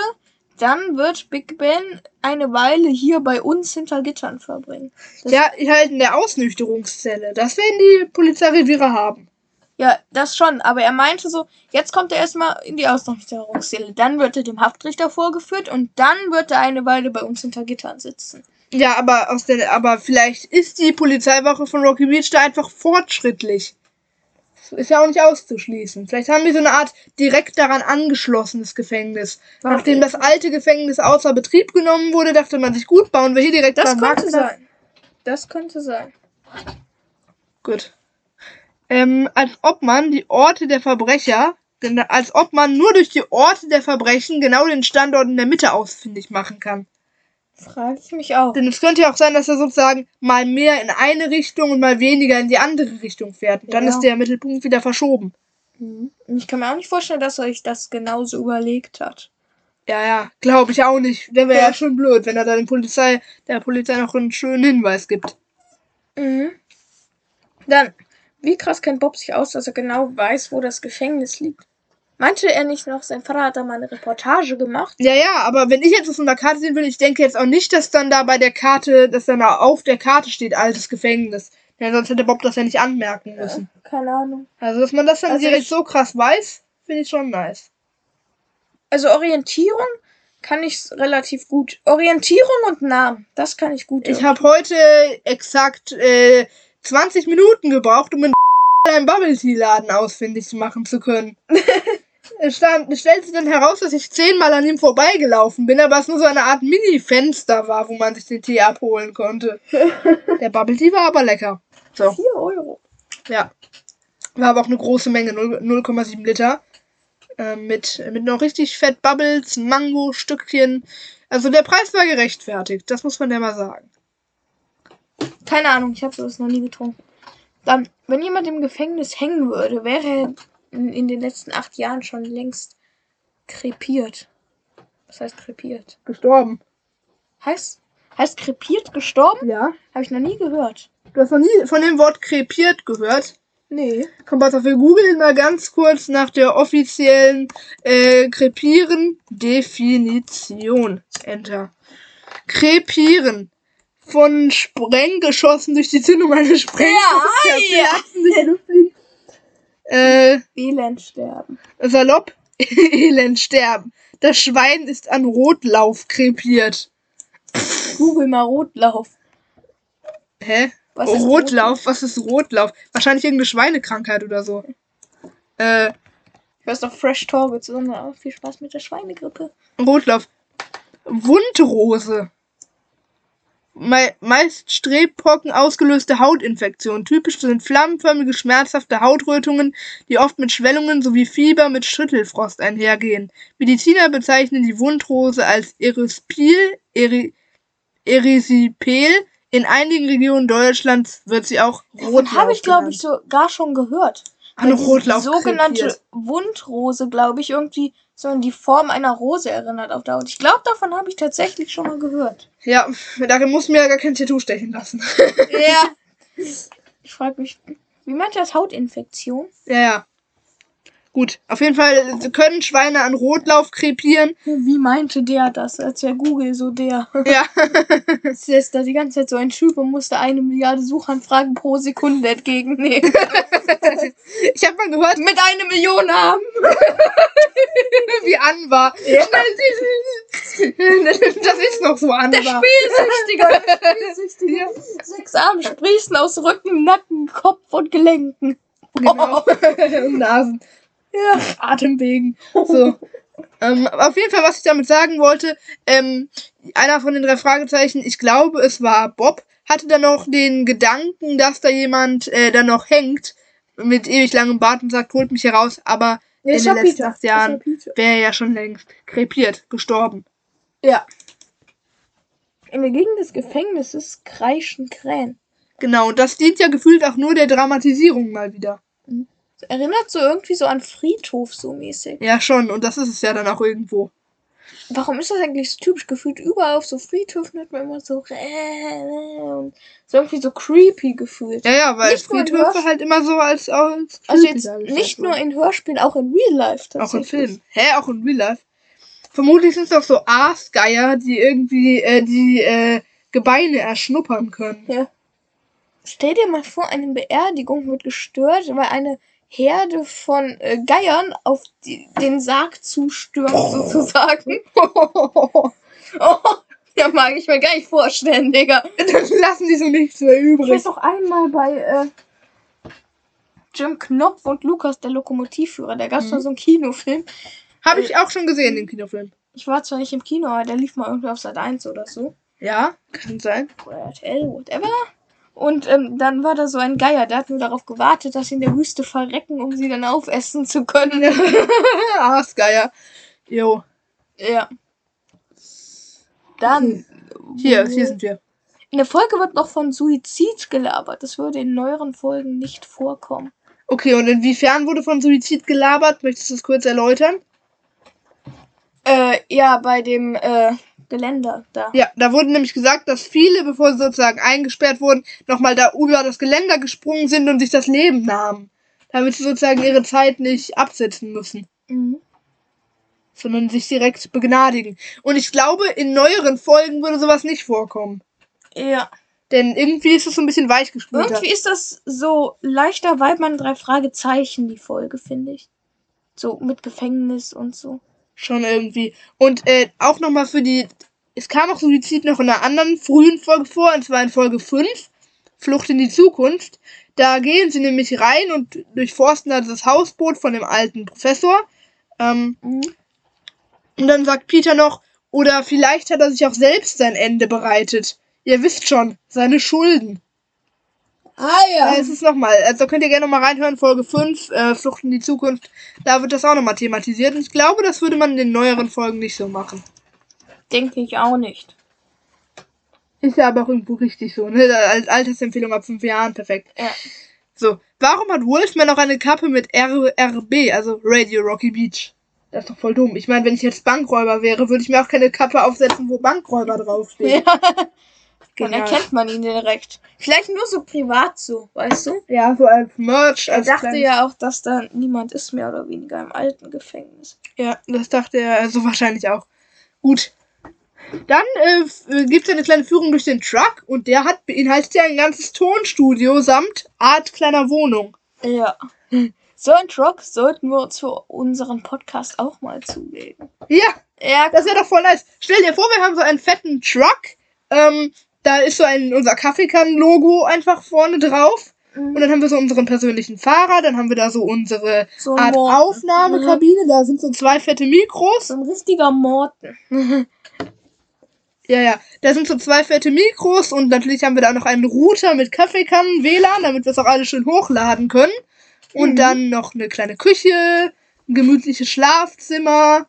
dann wird Big Ben eine Weile hier bei uns hinter Gittern verbringen. Das- Ja, halt in der Ausnüchterungszelle. Das werden die Polizeireviere haben. Ja, das schon, aber er meinte so, jetzt kommt er erstmal in die Ausnüchterungszelle, dann wird er dem Haftrichter vorgeführt und dann wird er eine Weile bei uns hinter Gittern sitzen. Ja, aber aus der, aber vielleicht ist die Polizeiwache von Rocky Beach da einfach fortschrittlich. Das ist ja auch nicht auszuschließen. Vielleicht haben wir so eine Art direkt daran angeschlossenes Gefängnis. Warum- Nachdem das alte Gefängnis außer Betrieb genommen wurde, dachte man sich, gut, bauen wir hier direkt Das beim könnte Marktplatz. sein. Das könnte sein. Gut. Ähm, als ob man die Orte der Verbrecher, als ob man nur durch die Orte der Verbrechen genau den Standort in der Mitte ausfindig machen kann. Frage ich mich auch. Denn es könnte ja auch sein, dass er sozusagen mal mehr in eine Richtung und mal weniger in die andere Richtung fährt. Und dann Ja. ist der Mittelpunkt wieder verschoben. Mhm. Ich kann mir auch nicht vorstellen, dass er sich das genauso überlegt hat. Ja, ja, glaube ich auch nicht. Der wäre ja. Ja. schon blöd, wenn er da den Polizei, der Polizei noch einen schönen Hinweis gibt. Mhm. Dann, wie krass kennt Bob sich aus, dass er genau weiß, wo das Gefängnis liegt? Meinte er nicht noch, sein Vater hat da mal eine Reportage gemacht? Ja, ja, aber wenn ich jetzt auf einer Karte sehen will, ich denke jetzt auch nicht, dass dann da bei der Karte, dass dann da auf der Karte steht, altes Gefängnis. Ja, sonst hätte Bob das ja nicht anmerken müssen. Keine Ahnung. Also, dass man das dann Also direkt so krass weiß, finde ich schon nice. Also Orientierung kann ich relativ gut. Orientierung und Namen, das kann ich gut. Ich habe heute exakt äh, 20 Minuten gebraucht, um in einen Bubble Tea Laden ausfindig machen zu können. es, stand, stellte sich dann heraus, dass ich zehnmal an ihm vorbeigelaufen bin, aber es nur so eine Art Mini-Fenster war, wo man sich den Tee abholen konnte. Der Bubble Tea war aber lecker. So, 4 Euro. ja. War aber auch eine große Menge, 0 0,7 Liter. Ähm, mit, mit noch richtig fett Bubbles, Mango-Stückchen. Also der Preis war gerechtfertigt, das muss man ja mal sagen. Keine Ahnung, ich habe sowas noch nie getrunken. Dann, wenn jemand im Gefängnis hängen würde, wäre er in, in den letzten acht Jahren schon längst krepiert. Was heißt krepiert? Gestorben. Heißt, heißt krepiert gestorben? Ja. Habe ich noch nie gehört. Du hast noch nie von dem Wort krepiert gehört. Nee. Komm, pass auf, wir googeln mal ganz kurz nach der offiziellen äh, Krepieren Definition. Enter. Krepieren. Von Sprenggeschossen durch die Zündung eines Sprengstoffs. Ja, ja. Fliegen. Äh, Elend sterben. salopp, elend sterben. Das Schwein ist an Rotlauf krepiert. Google mal Rotlauf. Hä? Was ist Rotlauf? Was ist Rotlauf? Wahrscheinlich irgendeine Schweinekrankheit oder so. Äh, Ich weiß doch Fresh sondern auch viel Spaß mit der Schweinegrippe. Rotlauf. Wundrose. Me meist Strebpocken ausgelöste Hautinfektion. Typisch sind flammenförmige, schmerzhafte Hautrötungen, die oft mit Schwellungen sowie Fieber mit Schüttelfrost einhergehen. Mediziner bezeichnen die Wundrose als Eryspil, Eri Erisipel. In einigen Regionen Deutschlands wird sie auch Davon Rotlauf habe ich, glaube ich, sogar schon gehört. Diese Rotlauf sogenannte. Wundrose, glaube ich, irgendwie so in die Form einer Rose erinnert auf der Haut. Ich glaube, davon habe ich tatsächlich schon mal gehört. Ja, darin muss mir ja gar kein Tattoo stechen lassen. Ja. Ich frage mich, wie meint das Hautinfektion? Ja, ja. Gut, auf jeden Fall können Schweine an Rotlauf krepieren. Wie meinte der das, als der Google so der? Ja. Es ist da die ganze Zeit so ein Typ und musste eine Milliarde Suchanfragen pro Sekunde entgegennehmen. Ich habe mal gehört, Mit einer Million haben. wie An war. Ja. Das ist noch so An Der. Spielsüchtige. Der Spielsüchtige. Sechs Arme sprießen aus Rücken, Nacken, Kopf und Gelenken. Genau. Und Nasen. Ja. Atemwegen. So. Ähm, auf jeden Fall, was ich damit sagen wollte, ähm, einer von den drei Fragezeichen, ich glaube, es war Bob, hatte dann noch den Gedanken, dass da jemand äh, dann noch hängt mit ewig langem Bart und sagt, holt mich hier raus, aber Nee, in den letzten acht Jahren wäre er ja schon längst krepiert, gestorben. Ja. In der Gegend des Gefängnisses kreischen Krähen. Genau, und das dient ja gefühlt auch nur der Dramatisierung mal wieder. Erinnert so irgendwie so an Friedhof so mäßig. Ja, schon, und das ist es ja dann auch irgendwo. Warum ist das eigentlich so typisch gefühlt? Überall auf so Friedhöfen hört man immer so und so irgendwie so creepy gefühlt. Ja, ja, weil Nicht Friedhöfe halt immer so als, als Also jetzt nicht nur in Hörspielen, auch in Real Life Auch in. Filmen. Hä, auch in Real Life? Vermutlich sind es doch so Aasgeier, die irgendwie äh, die äh, Gebeine erschnuppern können. Ja. Stell dir mal vor, eine Beerdigung wird gestört, weil eine Herde von äh, Geiern auf die, den Sarg zustürmt, sozusagen. Oh, ja, mag ich mir gar nicht vorstellen, Digga. Dann lassen die so nichts mehr Ich übrig. weiß noch einmal bei äh, Jim Knopf und Lukas, der Lokomotivführer, da gab es Mhm. so einen Kinofilm. Habe ich auch schon gesehen, den Kinofilm. Ich war zwar nicht im Kino, aber der lief mal irgendwie auf Sat 1 oder so. Ja, kann sein. Oder RTL, whatever. Und ähm, dann war da so ein Geier, der hat nur darauf gewartet, dass sie in der Wüste verrecken, um sie dann aufessen zu können. Aasgeier. Jo. Ja. Dann. Hier, hier sind wir. In der Folge wird noch von Suizid gelabert. Das würde in neueren Folgen nicht vorkommen. Okay, und inwiefern wurde von Suizid gelabert? Möchtest du es kurz erläutern? Äh, ja, bei dem äh, Geländer da. Ja, da wurde nämlich gesagt, dass viele, bevor sie sozusagen eingesperrt wurden, nochmal da über das Geländer gesprungen sind und sich das Leben nahmen. Damit sie sozusagen ihre Zeit nicht absitzen müssen. Mhm. sondern sich direkt begnadigen. Und ich glaube, in neueren Folgen würde sowas nicht vorkommen. Ja. Denn irgendwie ist es so ein bisschen weichgespült. Irgendwie ist das so leichter Weidmann drei Fragezeichen, die Folge, finde ich. So mit Gefängnis und so. Schon irgendwie. Und äh, auch nochmal für die. Es kam auch Suizid noch in einer anderen frühen Folge vor, und zwar in Folge 5, Flucht in die Zukunft. Da gehen sie nämlich rein und durchforsten da das Hausboot von dem alten Professor. Ähm, Mhm. und dann sagt Peter noch, oder vielleicht hat er sich auch selbst sein Ende bereitet. Ihr wisst schon, seine Schulden. Ah Äh, es ist nochmal, also könnt ihr gerne nochmal reinhören, Folge 5, äh, Flucht in die Zukunft. Da wird das auch nochmal thematisiert. Und ich glaube, das würde man in den neueren Folgen nicht so machen. Denke ich auch nicht. Ist ja aber auch irgendwo richtig so, ne? Als Altersempfehlung ab 5 Jahren, perfekt. Ja. So, warum hat Wolfman noch eine Kappe mit RB, also Radio Rocky Beach? Das ist doch voll dumm. Ich meine, wenn ich jetzt Bankräuber wäre, würde ich mir auch keine Kappe aufsetzen, wo Bankräuber draufsteht. Ja. Dann Genial. erkennt man ihn direkt. Vielleicht nur so privat so, weißt du? Ja, so als Merch. Er Als dachte kleines- ja auch, dass da niemand ist, mehr oder weniger im alten Gefängnis. Ja, das dachte er also wahrscheinlich auch. Gut. Dann äh, gibt es eine kleine Führung durch den Truck und der hat beinhaltet ja ein ganzes Tonstudio samt Art kleiner Wohnung. Ja. So ein Truck sollten wir uns für unseren Podcast auch mal zulegen. Ja, Ja, das wäre doch voll nice. Stell dir vor, wir haben so einen fetten Truck. Ähm, da ist so ein unser Kaffeekannen-Logo einfach vorne drauf. Und dann haben wir so unseren persönlichen Fahrer, dann haben wir da so unsere so Art Morten. Aufnahmekabine, da sind so zwei fette Mikros. So ein richtiger Morten. Ja, ja. Da sind so zwei fette Mikros und natürlich haben wir da noch einen Router mit Kaffeekannen, WLAN, damit wir es auch alles schön hochladen können. Und Mhm. dann noch eine kleine Küche, ein gemütliches Schlafzimmer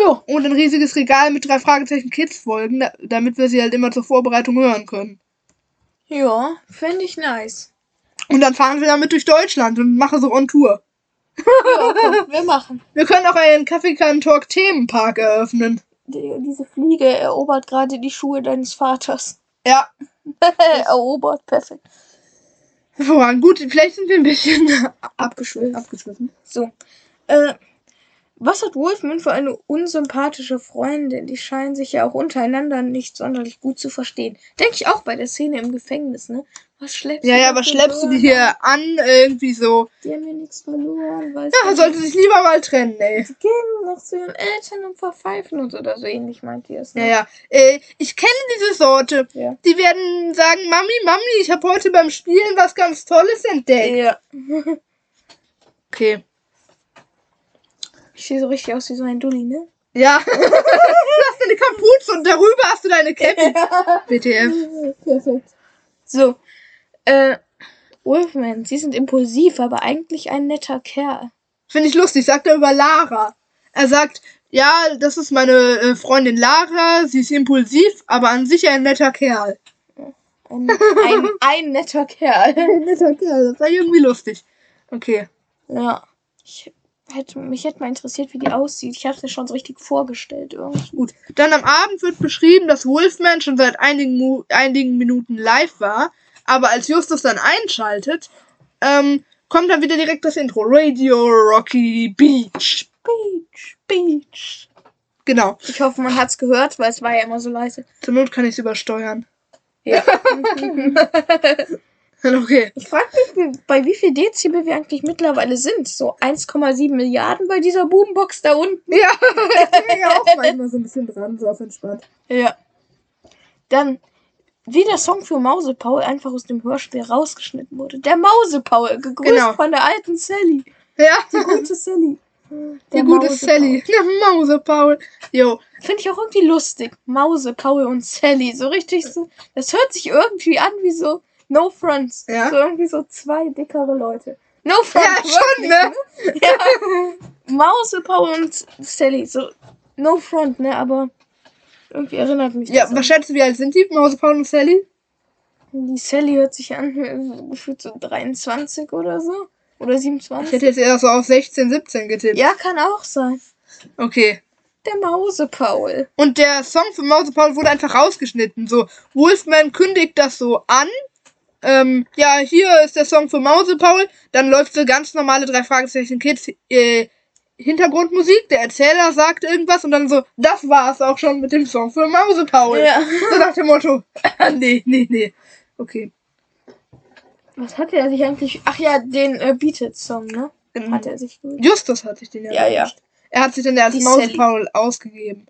Ja. und ein riesiges Regal mit drei Fragezeichen Kids-Folgen, da, damit wir sie halt immer zur Vorbereitung hören können. Ja, fände ich nice. Und dann fahren wir damit durch Deutschland und machen so on Tour. Ja, komm, wir machen. Wir können auch einen Kaffeekannen-Talk-Themenpark eröffnen. Die, diese Fliege erobert gerade die Schuhe deines Vaters. Ja, erobert, perfekt. hervorragend. Gut, vielleicht sind wir ein bisschen Abgeschwitzt. abgeschwiffen. So. Äh, was hat Wolfman für eine unsympathische Freundin? Die scheinen sich ja auch untereinander nicht sonderlich gut zu verstehen. Denke ich auch bei der Szene im Gefängnis, ne? Was schleppst Ja, du ja, da was schleppst du die hier an? Irgendwie so. Die haben mir nichts verloren, weil Ja, sollte sich lieber mal trennen, ey. sie gehen noch zu ihren Eltern und verpfeifen und oder so ähnlich meint ihr es. Ja, Ne? ja. Äh, ich kenne diese Sorte. Ja. Die werden sagen, Mami, Mami, ich habe heute beim Spielen was ganz Tolles entdeckt. Ja. Okay. Ich sehe so richtig aus wie so ein Dulli, ne? Ja. du hast eine Kapuze und darüber hast du deine Cappy. BTF. Perfekt. So. Äh, Wolfman, sie sind impulsiv, aber eigentlich ein netter Kerl. Finde ich lustig, sagt er über Lara. Er sagt, ja, das ist meine äh, Freundin Lara, sie ist impulsiv, aber an sich ein netter Kerl. Ein, ein, ein netter Kerl. Ein netter Kerl, das war irgendwie lustig. Okay. Ja. Ich hätte, mich hätte mal interessiert, wie die aussieht. Ich habe es mir schon so richtig vorgestellt irgendwie. Gut. Dann am Abend wird beschrieben, dass Wolfman schon seit einigen, Mu einigen Minuten live war, aber als Justus dann einschaltet, ähm, kommt dann wieder direkt das Intro. Radio Rocky Beach. Beach, Beach. Genau. Ich hoffe, man hat's gehört, weil es war ja immer so leise. Zur Not kann ich es übersteuern. Ja. Okay. ich frage mich, bei wie viel Dezibel wir eigentlich mittlerweile sind. So 1,7 Milliarden bei dieser Boombox da unten. Ja, ich bin ja auch manchmal so ein bisschen dran, so auf entspannt. Ja. Dann, wie der Song für Mausepaul einfach aus dem Hörspiel rausgeschnitten wurde. Der Mausepaul, gegrüßt Genau. von der alten Sally. Ja, Die gute Sally. die gute Sally. Der Mausepaul. Jo. Finde ich auch irgendwie lustig. Mause, Paul und Sally. So richtig so. Das hört sich irgendwie an wie so No Fronts. Ja. So irgendwie so zwei dickere Leute. No Front. Ja, schon, ne? wirklich, Ja. Mause, Paul und Sally. So No Front, ne? Aber irgendwie erinnert mich Ja, das. an- was schätzt du, wie alt sind die? Mausepaul und Sally? Die Sally hört sich an, gefühlt so 23 oder so. Oder Ich 27. hätte jetzt eher so auf 16, 17 getippt. Ja, kann auch sein. Okay. Der Mause-Paul. Und der Song für Mausepaul wurde einfach rausgeschnitten. So, Wolfman kündigt das so an Ähm, ja, hier ist der Song für Mausepaul. Dann läuft so ganz normale drei Fragezeichen Kids äh, Hintergrundmusik. Der Erzähler sagt irgendwas und dann so, das war's auch schon mit dem Song für Mausepaul. Ja. So nach dem Motto, nee, nee, nee. Okay. Was hatte er sich eigentlich. Ach ja, den äh, Beatles-Song, ne? Mhm. Hat er sich gewünscht. Justus hat sich den ja Ja, ja. Er hat sich dann als Die Mausepaul ausgegeben.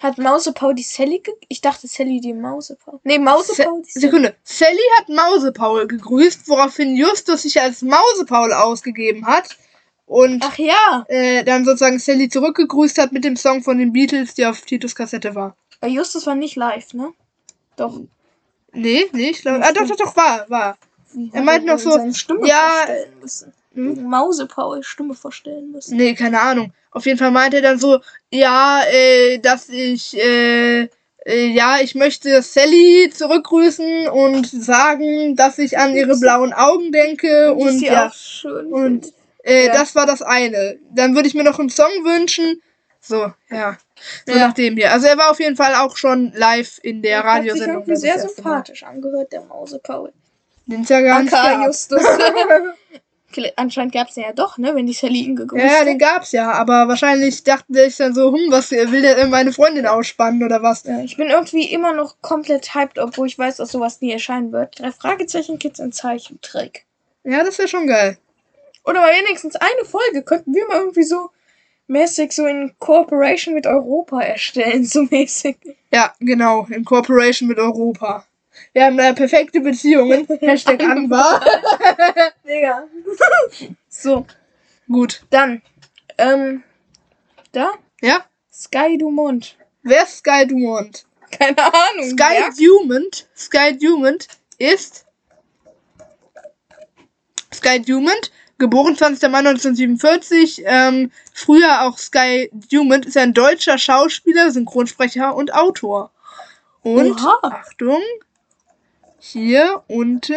Hat Mausepaul die Sally ge Ich dachte Sally die Mausepaul. Nee, Mausepaul die Sally. Sekunde. Sally hat Mausepaul gegrüßt, woraufhin Justus sich als Mausepaul ausgegeben hat. Und Ach ja. äh, dann sozusagen Sally zurückgegrüßt hat mit dem Song von den Beatles, der auf Titus Kassette war. Weil Justus war nicht live, ne? Doch. Nee, nee, ich glaube. Ah, doch, doch, doch, war, war. Wie Er hat meint noch so, ja. Hm? Mausepaul Stimme vorstellen müssen. Nee, keine Ahnung. Auf jeden Fall meinte er dann so, ja, äh, dass ich, äh, äh, ja, ich möchte Sally zurückgrüßen und sagen, dass ich an ihre blauen Augen denke und sie ja, auch schön und äh, Ja. das war das eine. Dann würde ich mir noch einen Song wünschen. So, ja. So Ja. nach dem hier. Also er war auf jeden Fall auch schon live in der Hat sich Radiosendung. irgendwie das sehr sympathisch angehört, der Mausepaul. Den ist ja gar nicht Aka gab. Justus. Anscheinend gab es den ja doch, ne? Wenn die Sally ihn gegrüßt Ja, ja, hat. den gab's ja, aber wahrscheinlich dachten sich dann so, hm, was will der meine Freundin ausspannen oder was? Ja, ich bin irgendwie immer noch komplett hyped, obwohl ich weiß, dass sowas nie erscheinen wird. Drei Fragezeichen Kids in Zeichentrick. Ja, das wäre schon geil. Oder mal wenigstens eine Folge könnten wir mal irgendwie so mäßig so in Kooperation mit Europa erstellen, so mäßig. Ja, genau, in Cooperation mit Europa. Wir haben da perfekte Beziehungen. Hashtag Anbar. Digga. so, Gut. dann. Ähm, da? Ja? Sky Dumont. Wer ist Sky Dumont? Keine Ahnung. Sky wer? Dumont, Sky Dumont ist Sky Dumont, geboren 20. Mai 1947, ähm, früher auch Sky Dumont, ist ein deutscher Schauspieler, Synchronsprecher und Autor. Und, Oha. Achtung, hier unten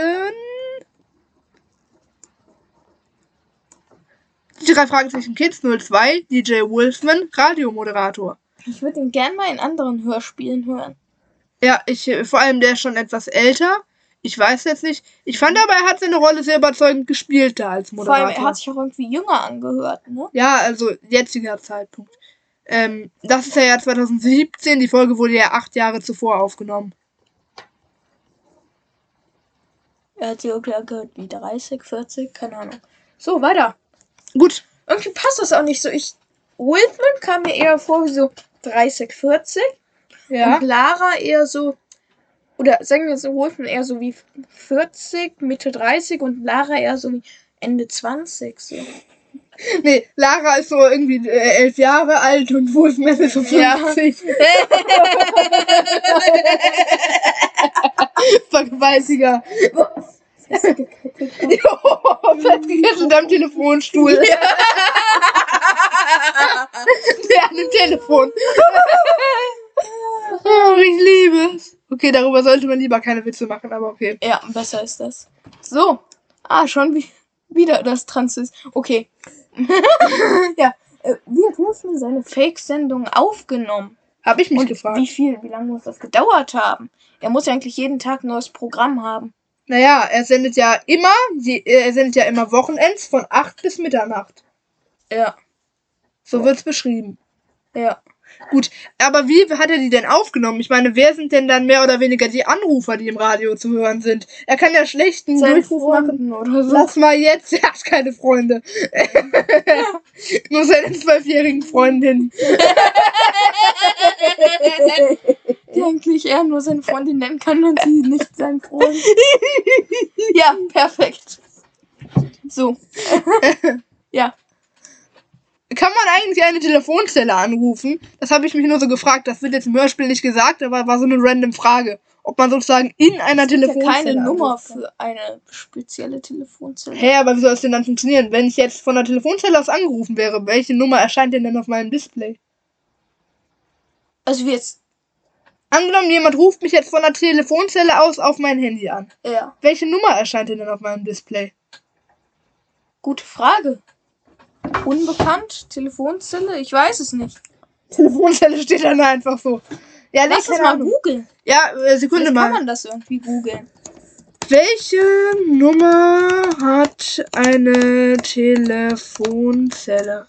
die drei Fragezeichen Kids 02, DJ Wolfman, Radiomoderator. Ich würde ihn gern mal in anderen Hörspielen hören. Ja, ich, äh, vor allem der ist schon etwas älter. Ich weiß jetzt nicht. Ich fand aber, er hat seine Rolle sehr überzeugend gespielt da als Vor Moderator. allem, er hat sich auch irgendwie jünger angehört, ne? ja, also jetziger Zeitpunkt. Ähm, das ist ja Jahr 2017. Die Folge wurde ja acht Jahre zuvor aufgenommen. Er hat sich irgendwie angehört wie 30, 40, keine Ahnung. So, weiter. Gut. Irgendwie passt das auch nicht so. Ich. Wolfman kam mir eher vor wie so 30, 40. Ja. Und Lara eher so. Oder sagen wir so, Wolfman eher so wie 40, Mitte 30 und Lara eher so wie Ende 20. So. Nee, Lara ist so irgendwie äh, elf Jahre alt und Wolfman ist so Ja. 50. Vergewaltiger. Jo, festgekettet am Telefonstuhl. Der an dem Telefon. Oh, ich liebe es. Okay, darüber sollte man lieber keine Witze machen, aber okay. Ja, besser ist das. So. Ah, schon wie, wieder das Transis. Okay. ja. Äh, wie hat Wolfman seine Fake-Sendung aufgenommen? Hab ich mich Und gefragt. wie viel, wie lange muss das gedauert haben? Er muss ja eigentlich jeden Tag ein neues Programm haben. Naja, er sendet ja immer, äh, er sendet ja immer Wochenends von 8 bis Mitternacht. Ja. So wird's beschrieben. Ja. Gut, aber wie hat er die denn aufgenommen? Ich meine, wer sind denn dann mehr oder weniger die Anrufer, die im Radio zu hören sind? Er kann ja schlecht einen Seine Durchruf machen. Freunden oder so. Lass mal jetzt, er hat keine Freunde. Nur seine zwölfjährigen Freundinnen. Die eigentlich er nur seine Freundin nennen kann und sie nicht sein Freund. ja, perfekt. So. ja. Kann man eigentlich eine Telefonzelle anrufen? Das habe ich mich nur so gefragt. Das wird jetzt im Hörspiel nicht gesagt, aber war so eine random Frage. Ob man sozusagen in einer gibt ja Telefonzelle. keine Nummer anrufen kann. für eine spezielle Telefonzelle. Hä, aber wie soll es denn dann funktionieren? Wenn ich jetzt von der Telefonzelle aus angerufen wäre, welche Nummer erscheint denn dann auf meinem Display? Also wie jetzt. Angenommen, jemand ruft mich jetzt von der Telefonzelle aus auf mein Handy an. Ja. Welche Nummer erscheint denn dann auf meinem Display? Gute Frage. Unbekannt? Telefonzelle? Ich weiß es nicht. Telefonzelle steht dann einfach so. Ja, Lass nee, es mal googeln. Ja, äh, Sekunde Vielleicht mal. kann man das irgendwie googeln. Welche Nummer hat eine Telefonzelle?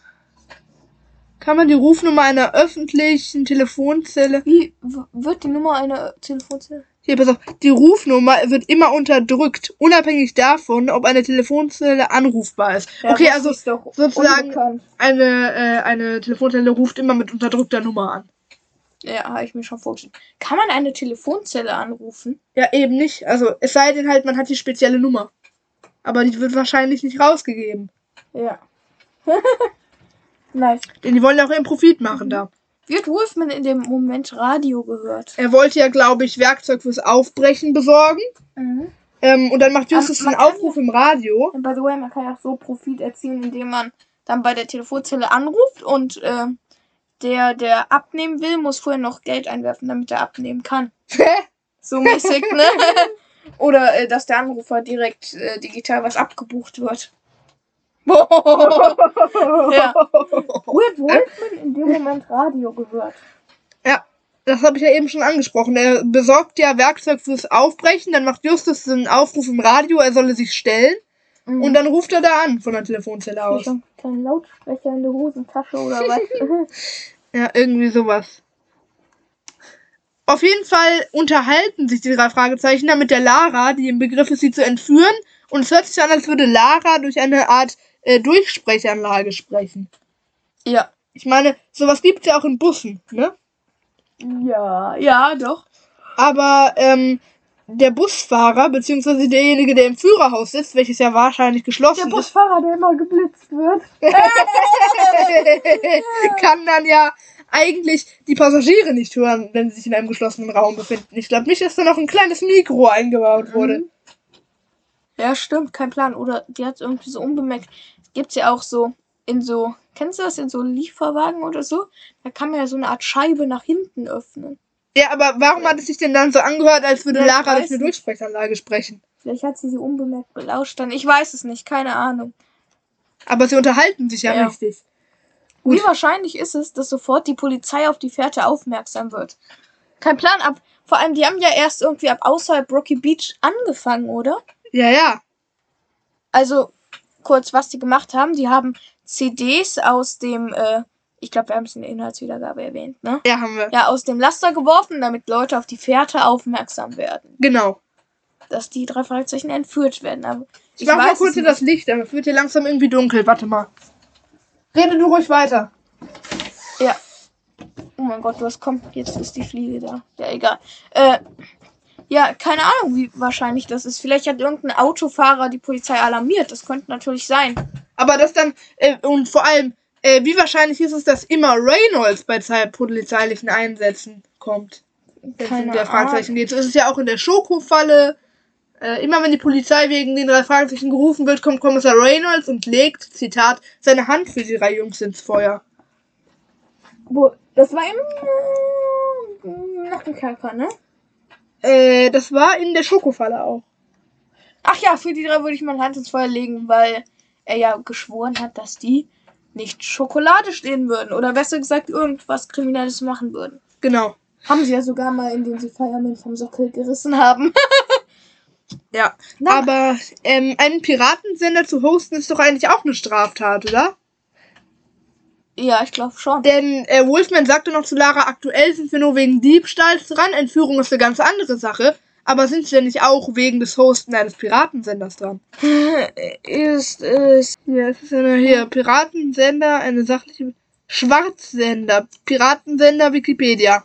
Kann man die Rufnummer einer öffentlichen Telefonzelle. Wie wird die Nummer einer Telefonzelle? Hier, pass auf. Die Rufnummer wird immer unterdrückt, unabhängig davon, ob eine Telefonzelle anrufbar ist. okay, das also ist doch sozusagen unbekannt. eine, äh, eine Telefonzelle ruft immer mit unterdrückter Nummer an. Ja, habe ich mir schon vorgestellt. Kann man eine Telefonzelle anrufen? Ja, eben nicht. Also, es sei denn halt, man hat die spezielle Nummer. Aber die wird wahrscheinlich nicht rausgegeben. Ja. nice. Denn die wollen ja auch ihren Profit machen da. Wird Wolfman in dem Moment Radio gehört? Er wollte ja, glaube ich, Werkzeug fürs Aufbrechen besorgen. Mhm. Ähm, und dann macht Justus man einen Aufruf im Radio. Und by the way, man kann ja auch so Profit erzielen, indem man dann bei der Telefonzelle anruft und äh, der, der abnehmen will, muss vorher noch Geld einwerfen, damit er abnehmen kann. So mäßig, ne? Oder äh, dass der Anrufer direkt äh, digital was abgebucht wird. Ja. Wird Wolfman in dem Moment Radio gehört? Das habe ich ja eben schon angesprochen. Er besorgt ja Werkzeug fürs Aufbrechen. Dann macht Justus einen Aufruf im Radio, er solle sich stellen. Mhm. Und dann ruft er da an von der Telefonzelle aus. kein Lautsprecher in der Hosentasche oder was? Ja, irgendwie sowas. Auf jeden Fall unterhalten sich die drei Fragezeichen da mit der Lara, die im Begriff ist, sie zu entführen. Und es hört sich an, als würde Lara durch eine Art äh, Durchsprechanlage sprechen. ja. Ich meine, sowas gibt's ja auch in Bussen, ne? Ja, ja, doch. Aber ähm, der Busfahrer, beziehungsweise derjenige, der im Führerhaus sitzt, welches ja wahrscheinlich Der geschlossen ist, Busfahrer, der immer geblitzt wird. kann dann ja eigentlich die Passagiere nicht hören, wenn sie sich in einem geschlossenen Raum befinden. Ich glaube nicht, dass da noch ein kleines Mikro eingebaut wurde. Mhm. Ja, stimmt, kein Plan. Oder die hat irgendwie so unbemerkt. Gibt's ja auch so in so, kennst du das, in so Lieferwagen oder so? Da kann man ja so eine Art Scheibe nach hinten öffnen. Ja, aber warum hat es sich denn dann so angehört, als würde Ja, Lara durch eine. Durchsprechanlage sprechen? Vielleicht hat sie sie unbemerkt belauscht dann. Ich weiß es nicht, keine Ahnung. Aber sie unterhalten sich ja, Ja. richtig. Gut. Wie wahrscheinlich ist es, dass sofort die Polizei auf die Fährte aufmerksam wird? Kein Plan ab. Vor allem, die haben ja erst irgendwie ab außerhalb Rocky Beach angefangen, oder? Ja, ja. Also, kurz, was die gemacht haben. Die haben CDs aus dem, äh, ich glaube, wir haben es in der Inhaltswiedergabe erwähnt, ne? Ja, haben wir. Ja, aus dem Laster geworfen, damit Leute auf die Fährte aufmerksam werden. Genau. Dass die drei Fragezeichen entführt werden. Aber Ich, mach mal kurz hier das Licht, aber es wird hier langsam irgendwie dunkel. Warte mal. Rede du ruhig weiter. Ja. Oh mein Gott, was kommt? Jetzt ist die Fliege da. Ja, egal. Äh, ja, keine Ahnung, wie wahrscheinlich das ist. Vielleicht hat irgendein Autofahrer die Polizei alarmiert. Das könnte natürlich sein. Aber das dann, äh, und vor allem, äh, wie wahrscheinlich ist es, dass immer Reynolds bei zwei polizeilichen Einsätzen kommt? Keine der Fragezeichen geht. So ist es ja auch in der Schokofalle. Äh, immer wenn die Polizei wegen den drei Fragezeichen gerufen wird, kommt Kommissar Reynolds und legt, Zitat, seine Hand für die drei Jungs ins Feuer. Wo, das war im nach dem Kerker, ne? Äh, das war in der Schokofalle auch. Ach ja, für die drei würde ich meine Hand ins Feuer legen, weil er ja geschworen hat, dass die nicht Schokolade stehen würden. Oder besser gesagt, irgendwas Kriminelles machen würden. Genau. Haben sie ja sogar mal, indem sie Fireman vom Sockel gerissen haben. Ja. Na, Aber ähm, einen Piratensender zu hosten ist doch eigentlich auch eine Straftat, oder? Ja, ich glaube schon. Denn äh, Wolfman sagte noch zu Lara, aktuell sind wir nur wegen Diebstahls dran, Entführung ist eine ganz andere Sache. Aber sind sie denn nicht auch wegen des Hosten eines Piratensenders dran? Ist es. Ja, es ist eine hier, Piratensender, eine sachliche Schwarzsender, Piratensender Wikipedia.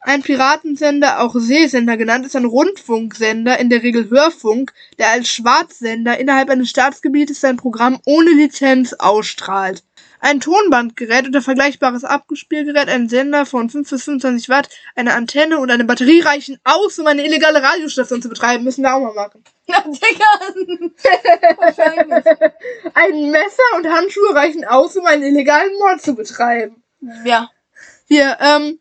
Ein Piratensender, auch Seesender genannt, ist ein Rundfunksender, in der Regel Hörfunk, der als Schwarzsender innerhalb eines Staatsgebietes sein Programm ohne Lizenz ausstrahlt. Ein Tonbandgerät oder vergleichbares Abspielgerät, ein Sender von 5 bis 25 Watt, eine Antenne und eine Batterie reichen aus, um eine illegale Radiostation zu betreiben. Müssen wir auch mal machen. Ja, Digga. Wahrscheinlich. Ein Messer und Handschuhe reichen aus, um einen illegalen Mord zu betreiben. Ja. Hier, ähm,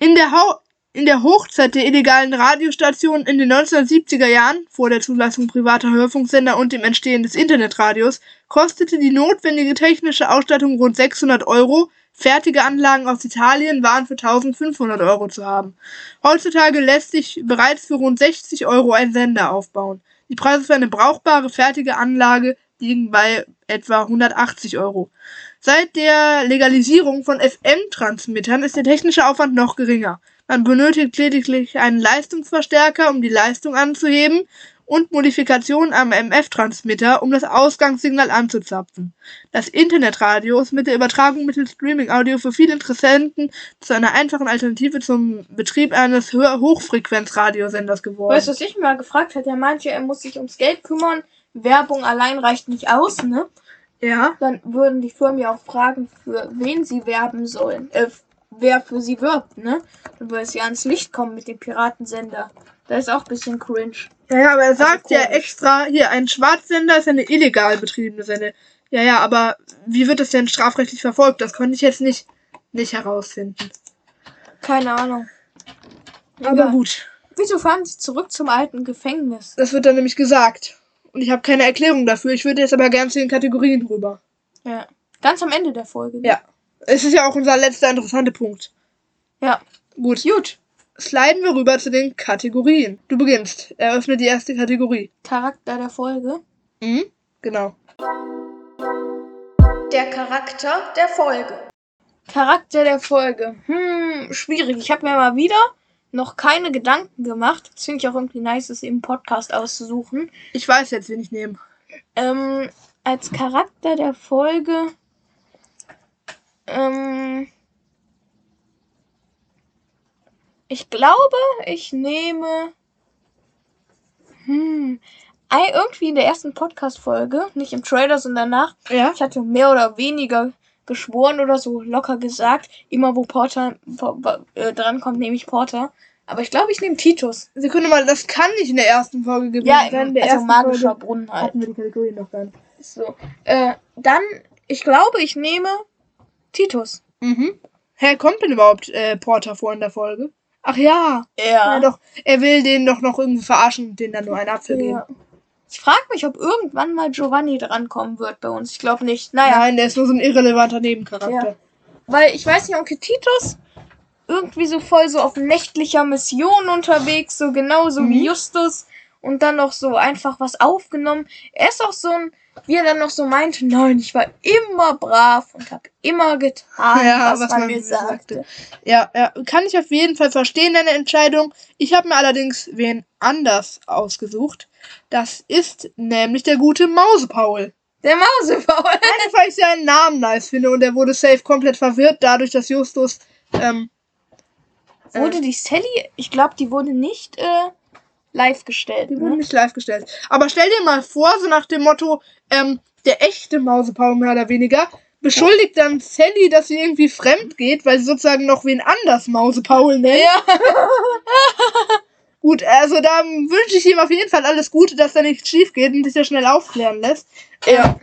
in der, Hau in der Hochzeit der illegalen Radiostationen in den 1970er Jahren, vor der Zulassung privater Hörfunksender und dem Entstehen des Internetradios, kostete die notwendige technische Ausstattung rund 600 Euro. Fertige Anlagen aus Italien waren für 1500 Euro zu haben. Heutzutage lässt sich bereits für rund 60 Euro ein Sender aufbauen. Die Preise für eine brauchbare, fertige Anlage liegen bei etwa 180 Euro. Seit der Legalisierung von FM-Transmittern ist der technische Aufwand noch geringer. Man benötigt lediglich einen Leistungsverstärker, um die Leistung anzuheben und Modifikationen am MF-Transmitter, um das Ausgangssignal anzuzapfen. Das Internetradio ist mit der Übertragung mittels Streaming-Audio für viele Interessenten zu einer einfachen Alternative zum Betrieb eines Hochfrequenzradiosenders geworden. Weißt du, was ich mal gefragt hat? Er meinte, er muss sich ums Geld kümmern. Werbung allein reicht nicht aus, ne? ja, Dann würden die Firmen ja auch fragen, für wen sie werben sollen. Äh, wer für sie wirbt, ne? Dann würde es ja ans Licht kommen mit dem Piratensender. Das ist auch ein bisschen cringe. ja, ja, aber er sagt ja komisch. extra, hier, ein Schwarzsender ist eine illegal betriebene Sende. Ja, ja, aber wie wird das denn strafrechtlich verfolgt? Das konnte ich jetzt nicht, nicht herausfinden. Keine Ahnung. Aber Ja. gut, Wieso fahren sie zurück zum alten Gefängnis? das wird dann nämlich gesagt. Und ich habe keine Erklärung dafür. Ich würde jetzt aber gern zu den Kategorien rüber. Ja. Ganz am Ende der Folge. ne? Ja. Es ist ja auch unser letzter interessanter Punkt. Ja. Gut. Gut. Sliden wir rüber zu den Kategorien. Du beginnst. Eröffne die erste Kategorie. Charakter der Folge. Mhm. Genau. Der Charakter der Folge. Charakter der Folge. Hm, schwierig. Ich habe mir mal wieder noch keine Gedanken gemacht. Das finde ich auch irgendwie nice, das im Podcast auszusuchen. Ich weiß jetzt, wen ich nehme. Ähm, als Charakter der Folge. Ähm, ich glaube, ich nehme. Hm. Irgendwie in der ersten Podcast-Folge, nicht im Trailer, sondern danach, Ja? ich hatte mehr oder weniger geschworen oder so locker gesagt, immer wo Porter äh, drankommt, nehme ich Porter. Aber ich glaube, ich nehme Titus. Sekunde mal, das kann nicht in der ersten Folge gewesen Ja, sein. In der also ersten magischer Folge Brunnen halt. hatten wir die Kategorien noch gar nicht. So. Äh, dann, ich glaube, ich nehme Titus. Mhm. Hä, kommt denn überhaupt äh, Porter vor in der Folge? Ach ja. Ja, Ja. doch. Er will den doch noch irgendwie verarschen und denen dann nur einen Apfel geben. ja. Ich frage mich, ob irgendwann mal Giovanni drankommen wird bei uns. Ich glaube nicht. Naja, Nein, der ist nur so ein irrelevanter Nebencharakter. Ja. weil ich weiß nicht, Onkel Titus irgendwie so voll so auf nächtlicher Mission unterwegs, so genauso Mhm. wie Justus. Und dann noch so einfach was aufgenommen. Er ist auch so ein, wie er dann noch so meinte, nein, ich war immer brav und habe immer getan, Ja, was, man, mir sagte. Ja, ja, kann ich auf jeden Fall verstehen, deine Entscheidung. Ich habe mir allerdings wen anders ausgesucht. Das ist nämlich der gute Mausepaul. Der Mausefaul. Einfach weil ich seinen Namen nice finde und er wurde safe komplett verwirrt, dadurch, dass Justus, ähm, Wurde die Sally, ich glaube, die wurde nicht äh, live gestellt. die Ne? nicht live gestellt. Aber stell dir mal vor, so nach dem Motto, ähm, der echte Mausepaul mehr oder weniger, beschuldigt dann Sally, dass sie irgendwie fremd geht, weil sie sozusagen noch wen anders Mausepaul nennt. Ja. Gut, also da wünsche ich ihm auf jeden Fall alles Gute, dass da nichts schief geht und sich da schnell aufklären lässt. Ja.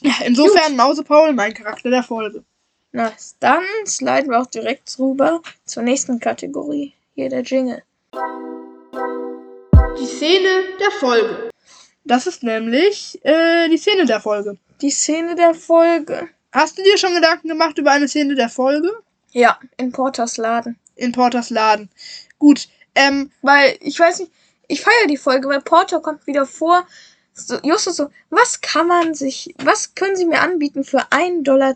Ja, insofern Mausepaul, mein Charakter der Folge. Nice. Dann sliden wir auch direkt rüber zur nächsten Kategorie. Hier der Jingle. Die Szene der Folge. Das ist nämlich äh, die Szene der Folge. Die Szene der Folge. Hast du dir schon Gedanken gemacht über eine Szene der Folge? Ja, in Porters Laden. In Porters Laden. Gut, ähm, Weil, ich weiß nicht, ich feiere die Folge, weil Porter kommt wieder vor. So, Justus so, was kann man sich, was können sie mir anbieten für 1,10 Dollar?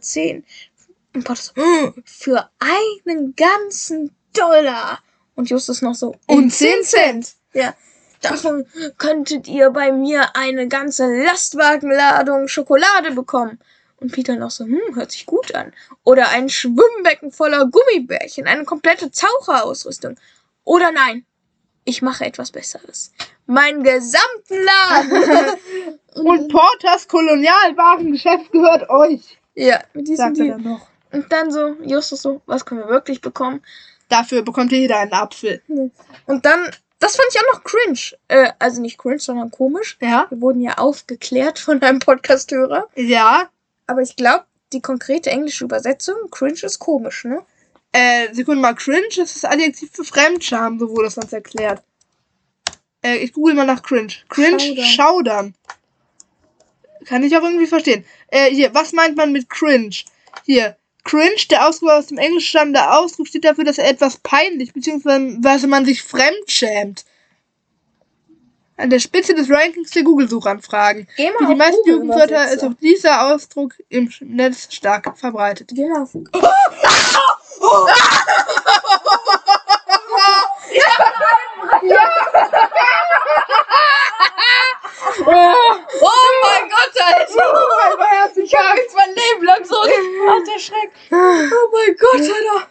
Und Porter so, "Hm, für einen ganzen Dollar. Und Justus noch so, Und 10 Cent. Ja. Davon könntet ihr bei mir eine ganze Lastwagenladung Schokolade bekommen. Und Peter noch so, hm, hört sich gut an. Oder ein Schwimmbecken voller Gummibärchen, eine komplette Taucherausrüstung. Oder nein, ich mache etwas Besseres. Meinen gesamten Laden. und Porters Kolonialwarengeschäft gehört euch, ja, mit diesem sagt er Deal. dann noch. Und dann so, Justus so, was können wir wirklich bekommen? Dafür bekommt jeder einen Apfel. Und dann, das fand ich auch noch cringe. Äh, also nicht cringe, sondern komisch. Ja? Wir wurden ja aufgeklärt von einem Podcast-Hörer. Ja. Aber ich glaube, die konkrete englische Übersetzung, cringe ist komisch, ne? Äh, Sekunde mal, cringe ist das Adjektiv für Fremdscham, so wurde es uns erklärt. Äh, ich google mal nach cringe. Cringe, Schaudern. Schaudern. Kann ich auch irgendwie verstehen. Äh, hier, was meint man mit cringe? Hier, cringe, der Ausdruck aus dem Englischen stammende Ausdruck steht dafür, dass er etwas peinlich, beziehungsweise man sich fremdschämt. An der Spitze des Rankings der Google-Suchanfragen. Wie die meisten Jugendwörter ist auch dieser Ausdruck im Netz stark verbreitet. Geh mal auf Oh mein Gott, Alter! Ich hab jetzt mein Leben lang so. Ach, der Schreck. Oh mein Gott, Alter.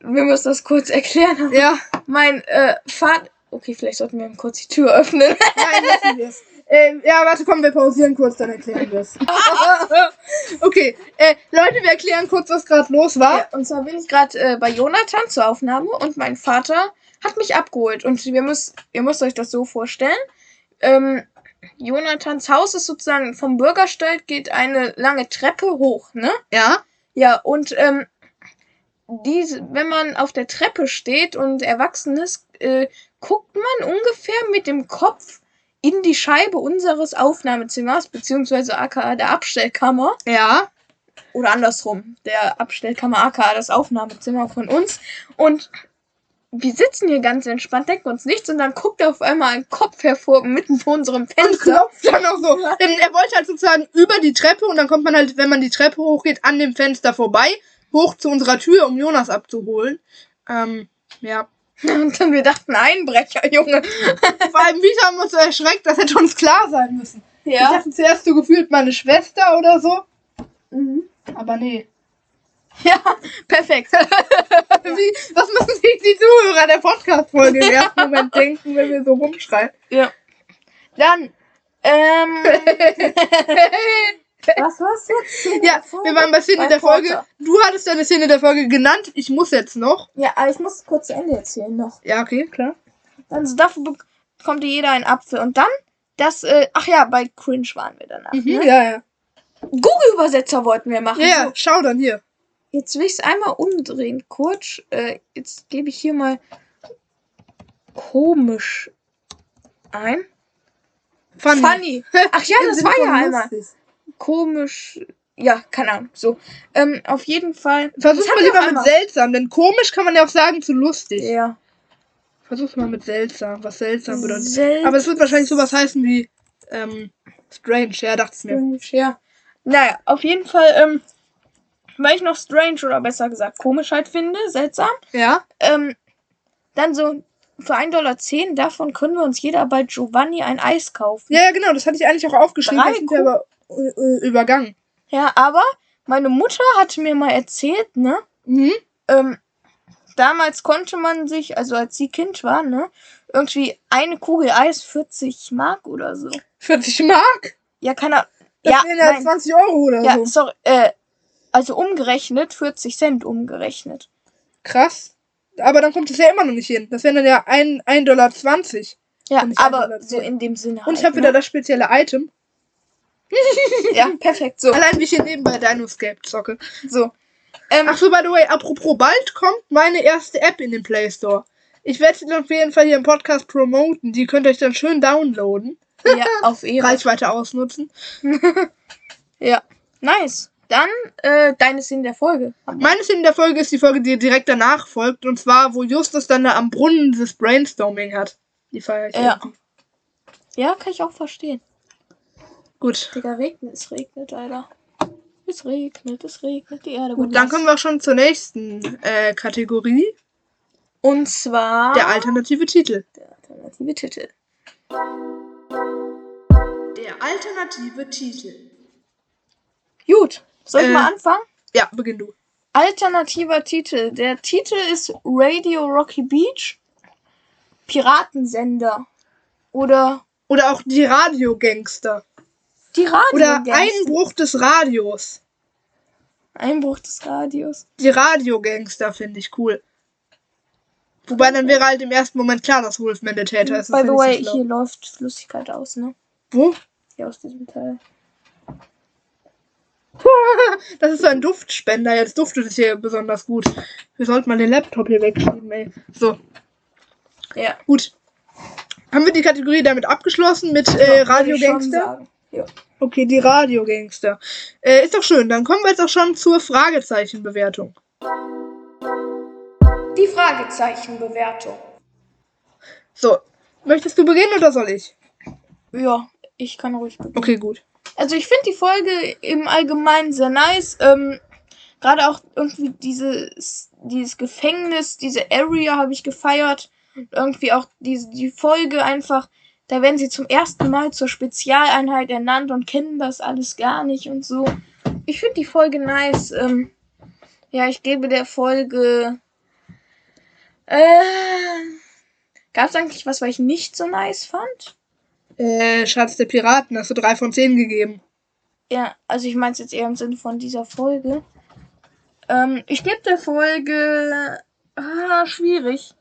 Wir müssen das kurz erklären. Ja, Mein äh, Vater. Okay, vielleicht sollten wir ihm kurz die Tür öffnen. nein, lassen wir es. Ähm, ja, warte, komm, wir pausieren kurz, dann erklären wir es. okay, äh, Leute, wir erklären kurz, was gerade los war. Ja, und zwar bin ich gerade äh, bei Jonathan zur Aufnahme und mein Vater hat mich abgeholt. Und wir müsst, ihr müsst euch das so vorstellen. Ähm, Jonathans Haus ist sozusagen vom Bürgersteig geht eine lange Treppe hoch, ne? Ja. Ja, und ähm, diese, wenn man auf der Treppe steht und erwachsen ist, äh, guckt man ungefähr mit dem Kopf in die Scheibe unseres Aufnahmezimmers, beziehungsweise aka der Abstellkammer. Ja. Oder andersrum, der Abstellkammer aka das Aufnahmezimmer von uns. Und wir sitzen hier ganz entspannt, denken uns nichts und dann guckt auf einmal ein Kopf hervor mitten vor unserem Und Fenster. klopft dann auch so. Er wollte halt sozusagen über die Treppe und dann kommt man halt, wenn man die Treppe hochgeht, an dem Fenster vorbei, hoch zu unserer Tür, um Jonas abzuholen. Ähm, ja. Und dann wir dachten, Einbrecher, Junge. Vor allem, Vita haben uns so erschreckt, das hätte uns klar sein müssen. Ich Ja. dachte zuerst so gefühlt meine Schwester oder so. Mhm. Aber nee. Ja, perfekt. Wie, was müssen sich die Zuhörer der Podcast-Folge im ersten Moment denken, wenn wir so rumschreien? Ja. Dann, ähm. Was war's jetzt? Ja, wir waren bei Szene Bei der Folge. Porter. Du hattest deine Szene der Folge genannt. Ich muss jetzt noch. Ja, aber ich muss kurz zu Ende erzählen noch. Ja, okay, klar. Also dafür bekommt jeder einen Apfel. Und dann, das, äh, ach ja, bei Cringe waren wir danach. Mhm, Ne? ja, ja. Google-Übersetzer wollten wir machen. Ja, ja, So, schau dann hier. Jetzt will ich es einmal umdrehen. Kurz, äh, jetzt gebe ich hier mal komisch ein. Funny. Funny. Ach ja, das war ja einmal. Komisch. Ja, keine Ahnung. So. Ähm, auf jeden Fall. Versuch's mal lieber mit seltsam, denn komisch kann man ja auch sagen zu lustig. Ja. Versuch's mal mit seltsam, was seltsam bedeutet. Seltsam. Aber es wird wahrscheinlich sowas heißen wie ähm, strange, ja, dachte ich mir. Strange, ja. Naja, auf jeden Fall, ähm, weil ich noch strange oder besser gesagt komisch halt finde, seltsam, Ja? ähm, dann so für 1,10 Dollar davon können wir uns jeder bei Giovanni ein Eis kaufen. Ja, ja, genau, das hatte ich eigentlich auch aufgeschrieben, Drei wir aber äh, äh, übergangen. Ja, aber meine Mutter hatte mir mal erzählt, ne, Mhm. ähm, damals konnte man sich, also als sie Kind war, ne, irgendwie eine Kugel Eis 40 Mark oder so. 40 Mark? Ja, keine Ahnung. Das Ja, wären ja nein. 20 Euro oder Ja, so. sorry, äh, also umgerechnet 40 Cent umgerechnet. Krass. Aber dann kommt es ja immer noch nicht hin. Das wären dann ja 1,20 Dollar. Ja, aber so in dem Sinne. Und halt, ich habe wieder ne? das spezielle Item. Ja, perfekt. So, Allein wie ich hier nebenbei Dinoscape zocke. so. Ähm, Ach so, by the way, apropos, bald kommt meine erste App in den Play Store. Ich werde sie dann auf jeden Fall hier im Podcast promoten. Die könnt ihr euch dann schön downloaden. ja, auf Ehre. Reichweite ausnutzen. Ja, nice. Dann äh, deine Szene der Folge. Meine Szene der Folge ist die Folge, die direkt danach folgt. Und zwar, wo Justus dann da am Brunnen dieses Brainstorming hat. Die feiere ich. Ja. irgendwie. Ja, kann ich auch verstehen. Gut. Digga, regnet, es regnet, Alter. Es regnet, es regnet, die Erde Gut, dann kommen wir auch schon zur nächsten äh, Kategorie. Und zwar Der alternative Titel. der alternative Titel. Der alternative Titel. Gut, soll ich Äh. mal anfangen? Ja, beginn du. Alternativer Titel. Der Titel ist Radio Rocky Beach. Piratensender. Oder Oder auch die Radiogangster. die Radio. Oder Einbruch des Radios. Einbruch des Radios. Die Radiogangster finde ich cool. Wobei dann wäre halt im ersten Moment klar, dass Wolfman der Täter ist. By the way, so hier läuft Flüssigkeit aus, ne? Wo? Hier aus diesem Teil. Das ist so ein Duftspender. Jetzt duftet es hier besonders gut. Wir sollten mal den Laptop hier wegschieben, ey. So, Ja. gut. Haben wir die Kategorie damit abgeschlossen mit äh, schon Radiogangster? sagen. Ja. Okay, die Radiogangster. Äh, ist doch schön. Dann kommen wir jetzt auch schon zur Fragezeichenbewertung. Die Fragezeichenbewertung. So, möchtest du beginnen oder soll ich? Ja, ich kann ruhig beginnen. Okay, gut. Also ich finde die Folge im Allgemeinen sehr nice. Ähm, Gerade auch irgendwie dieses, dieses Gefängnis, diese Area habe ich gefeiert. Und irgendwie auch diese, die Folge einfach, da werden sie zum ersten Mal zur Spezialeinheit ernannt und kennen das alles gar nicht und so. Ich finde die Folge nice. Ähm, ja, ich gebe der Folge. Äh, Gab es eigentlich was, was ich nicht so nice fand? Äh, Schatz der Piraten, hast du drei von zehn gegeben. Ja, also ich meine es jetzt eher im Sinne von dieser Folge. Ähm, ich gebe der Folge. Ah, schwierig.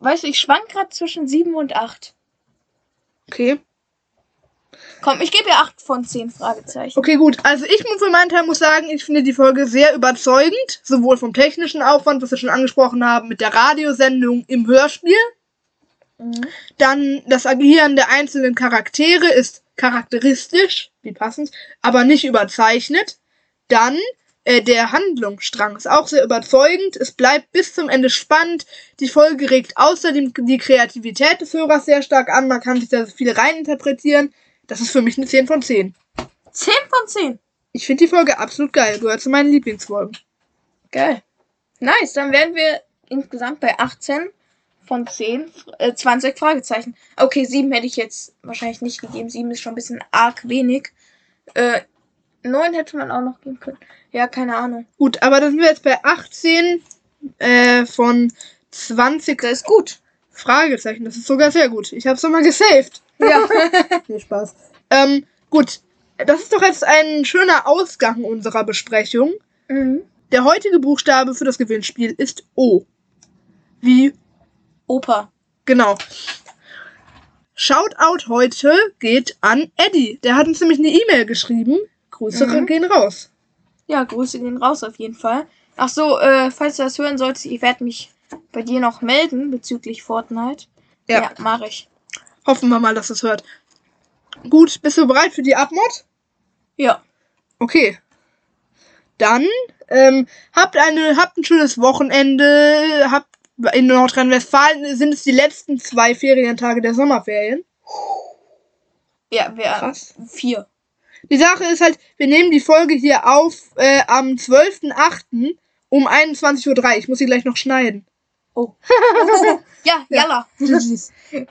Weißt du, ich schwank gerade zwischen 7 und 8. Okay. Komm, ich gebe ihr 8 von 10 Fragezeichen. Okay, gut. Also ich muss für meinen Teil muss sagen, ich finde die Folge sehr überzeugend. Sowohl vom technischen Aufwand, was wir schon angesprochen haben, mit der Radiosendung im Hörspiel. Mhm. Dann das Agieren der einzelnen Charaktere ist charakteristisch, wie passend, aber nicht überzeichnet. Dann äh, der Handlungsstrang ist auch sehr überzeugend. Es bleibt bis zum Ende spannend. Die Folge regt außerdem die Kreativität des Hörers sehr stark an. Man kann sich da viel reininterpretieren. Das ist für mich eine 10 von 10. 10 von 10. Ich finde die Folge absolut geil. Gehört zu meinen Lieblingsfolgen. Geil. Nice, dann wären wir insgesamt bei 18 von 10, äh, 20 Fragezeichen. Okay, 7 hätte ich jetzt wahrscheinlich nicht gegeben. 7 ist schon ein bisschen arg wenig. Äh, 9 hätte man auch noch geben können. Ja, keine Ahnung. Gut, aber dann sind wir jetzt bei 18 äh, von 20 Das ist gut. Fragezeichen. Das ist sogar sehr gut. Ich habe es nochmal gesaved. Ja. Viel Spaß. Ähm, gut. Das ist doch jetzt ein schöner Ausgang unserer Besprechung. mhm. Der heutige Buchstabe für das Gewinnspiel ist O. Wie Opa. Genau. Shoutout heute geht an Eddie. Der hat uns nämlich eine E-Mail geschrieben. Grüße Mhm. gehen raus. Ja, Grüße gehen raus auf jeden Fall. Ach so, äh, falls du das hören solltest, ich werde mich bei dir noch melden bezüglich Fortnite. Ja. ja mache ich. Hoffen wir mal, dass es hört. Gut, bist du bereit für die Abmod? Ja. Okay. Dann ähm, habt eine, habt ein schönes Wochenende. Habt in Nordrhein-Westfalen sind es die letzten zwei Ferientage der Sommerferien. Ja, wir Krass. vier. Die Sache ist halt, wir nehmen die Folge hier auf äh, am 12.08. um 21.03 Uhr. Ich muss sie gleich noch schneiden. Oh. ja, jalla.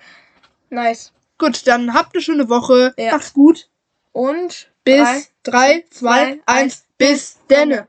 Nice. Gut, dann habt eine schöne Woche. Ja. Macht's gut. Und Bis drei, 3, 2, zwei, 1. Bis denne.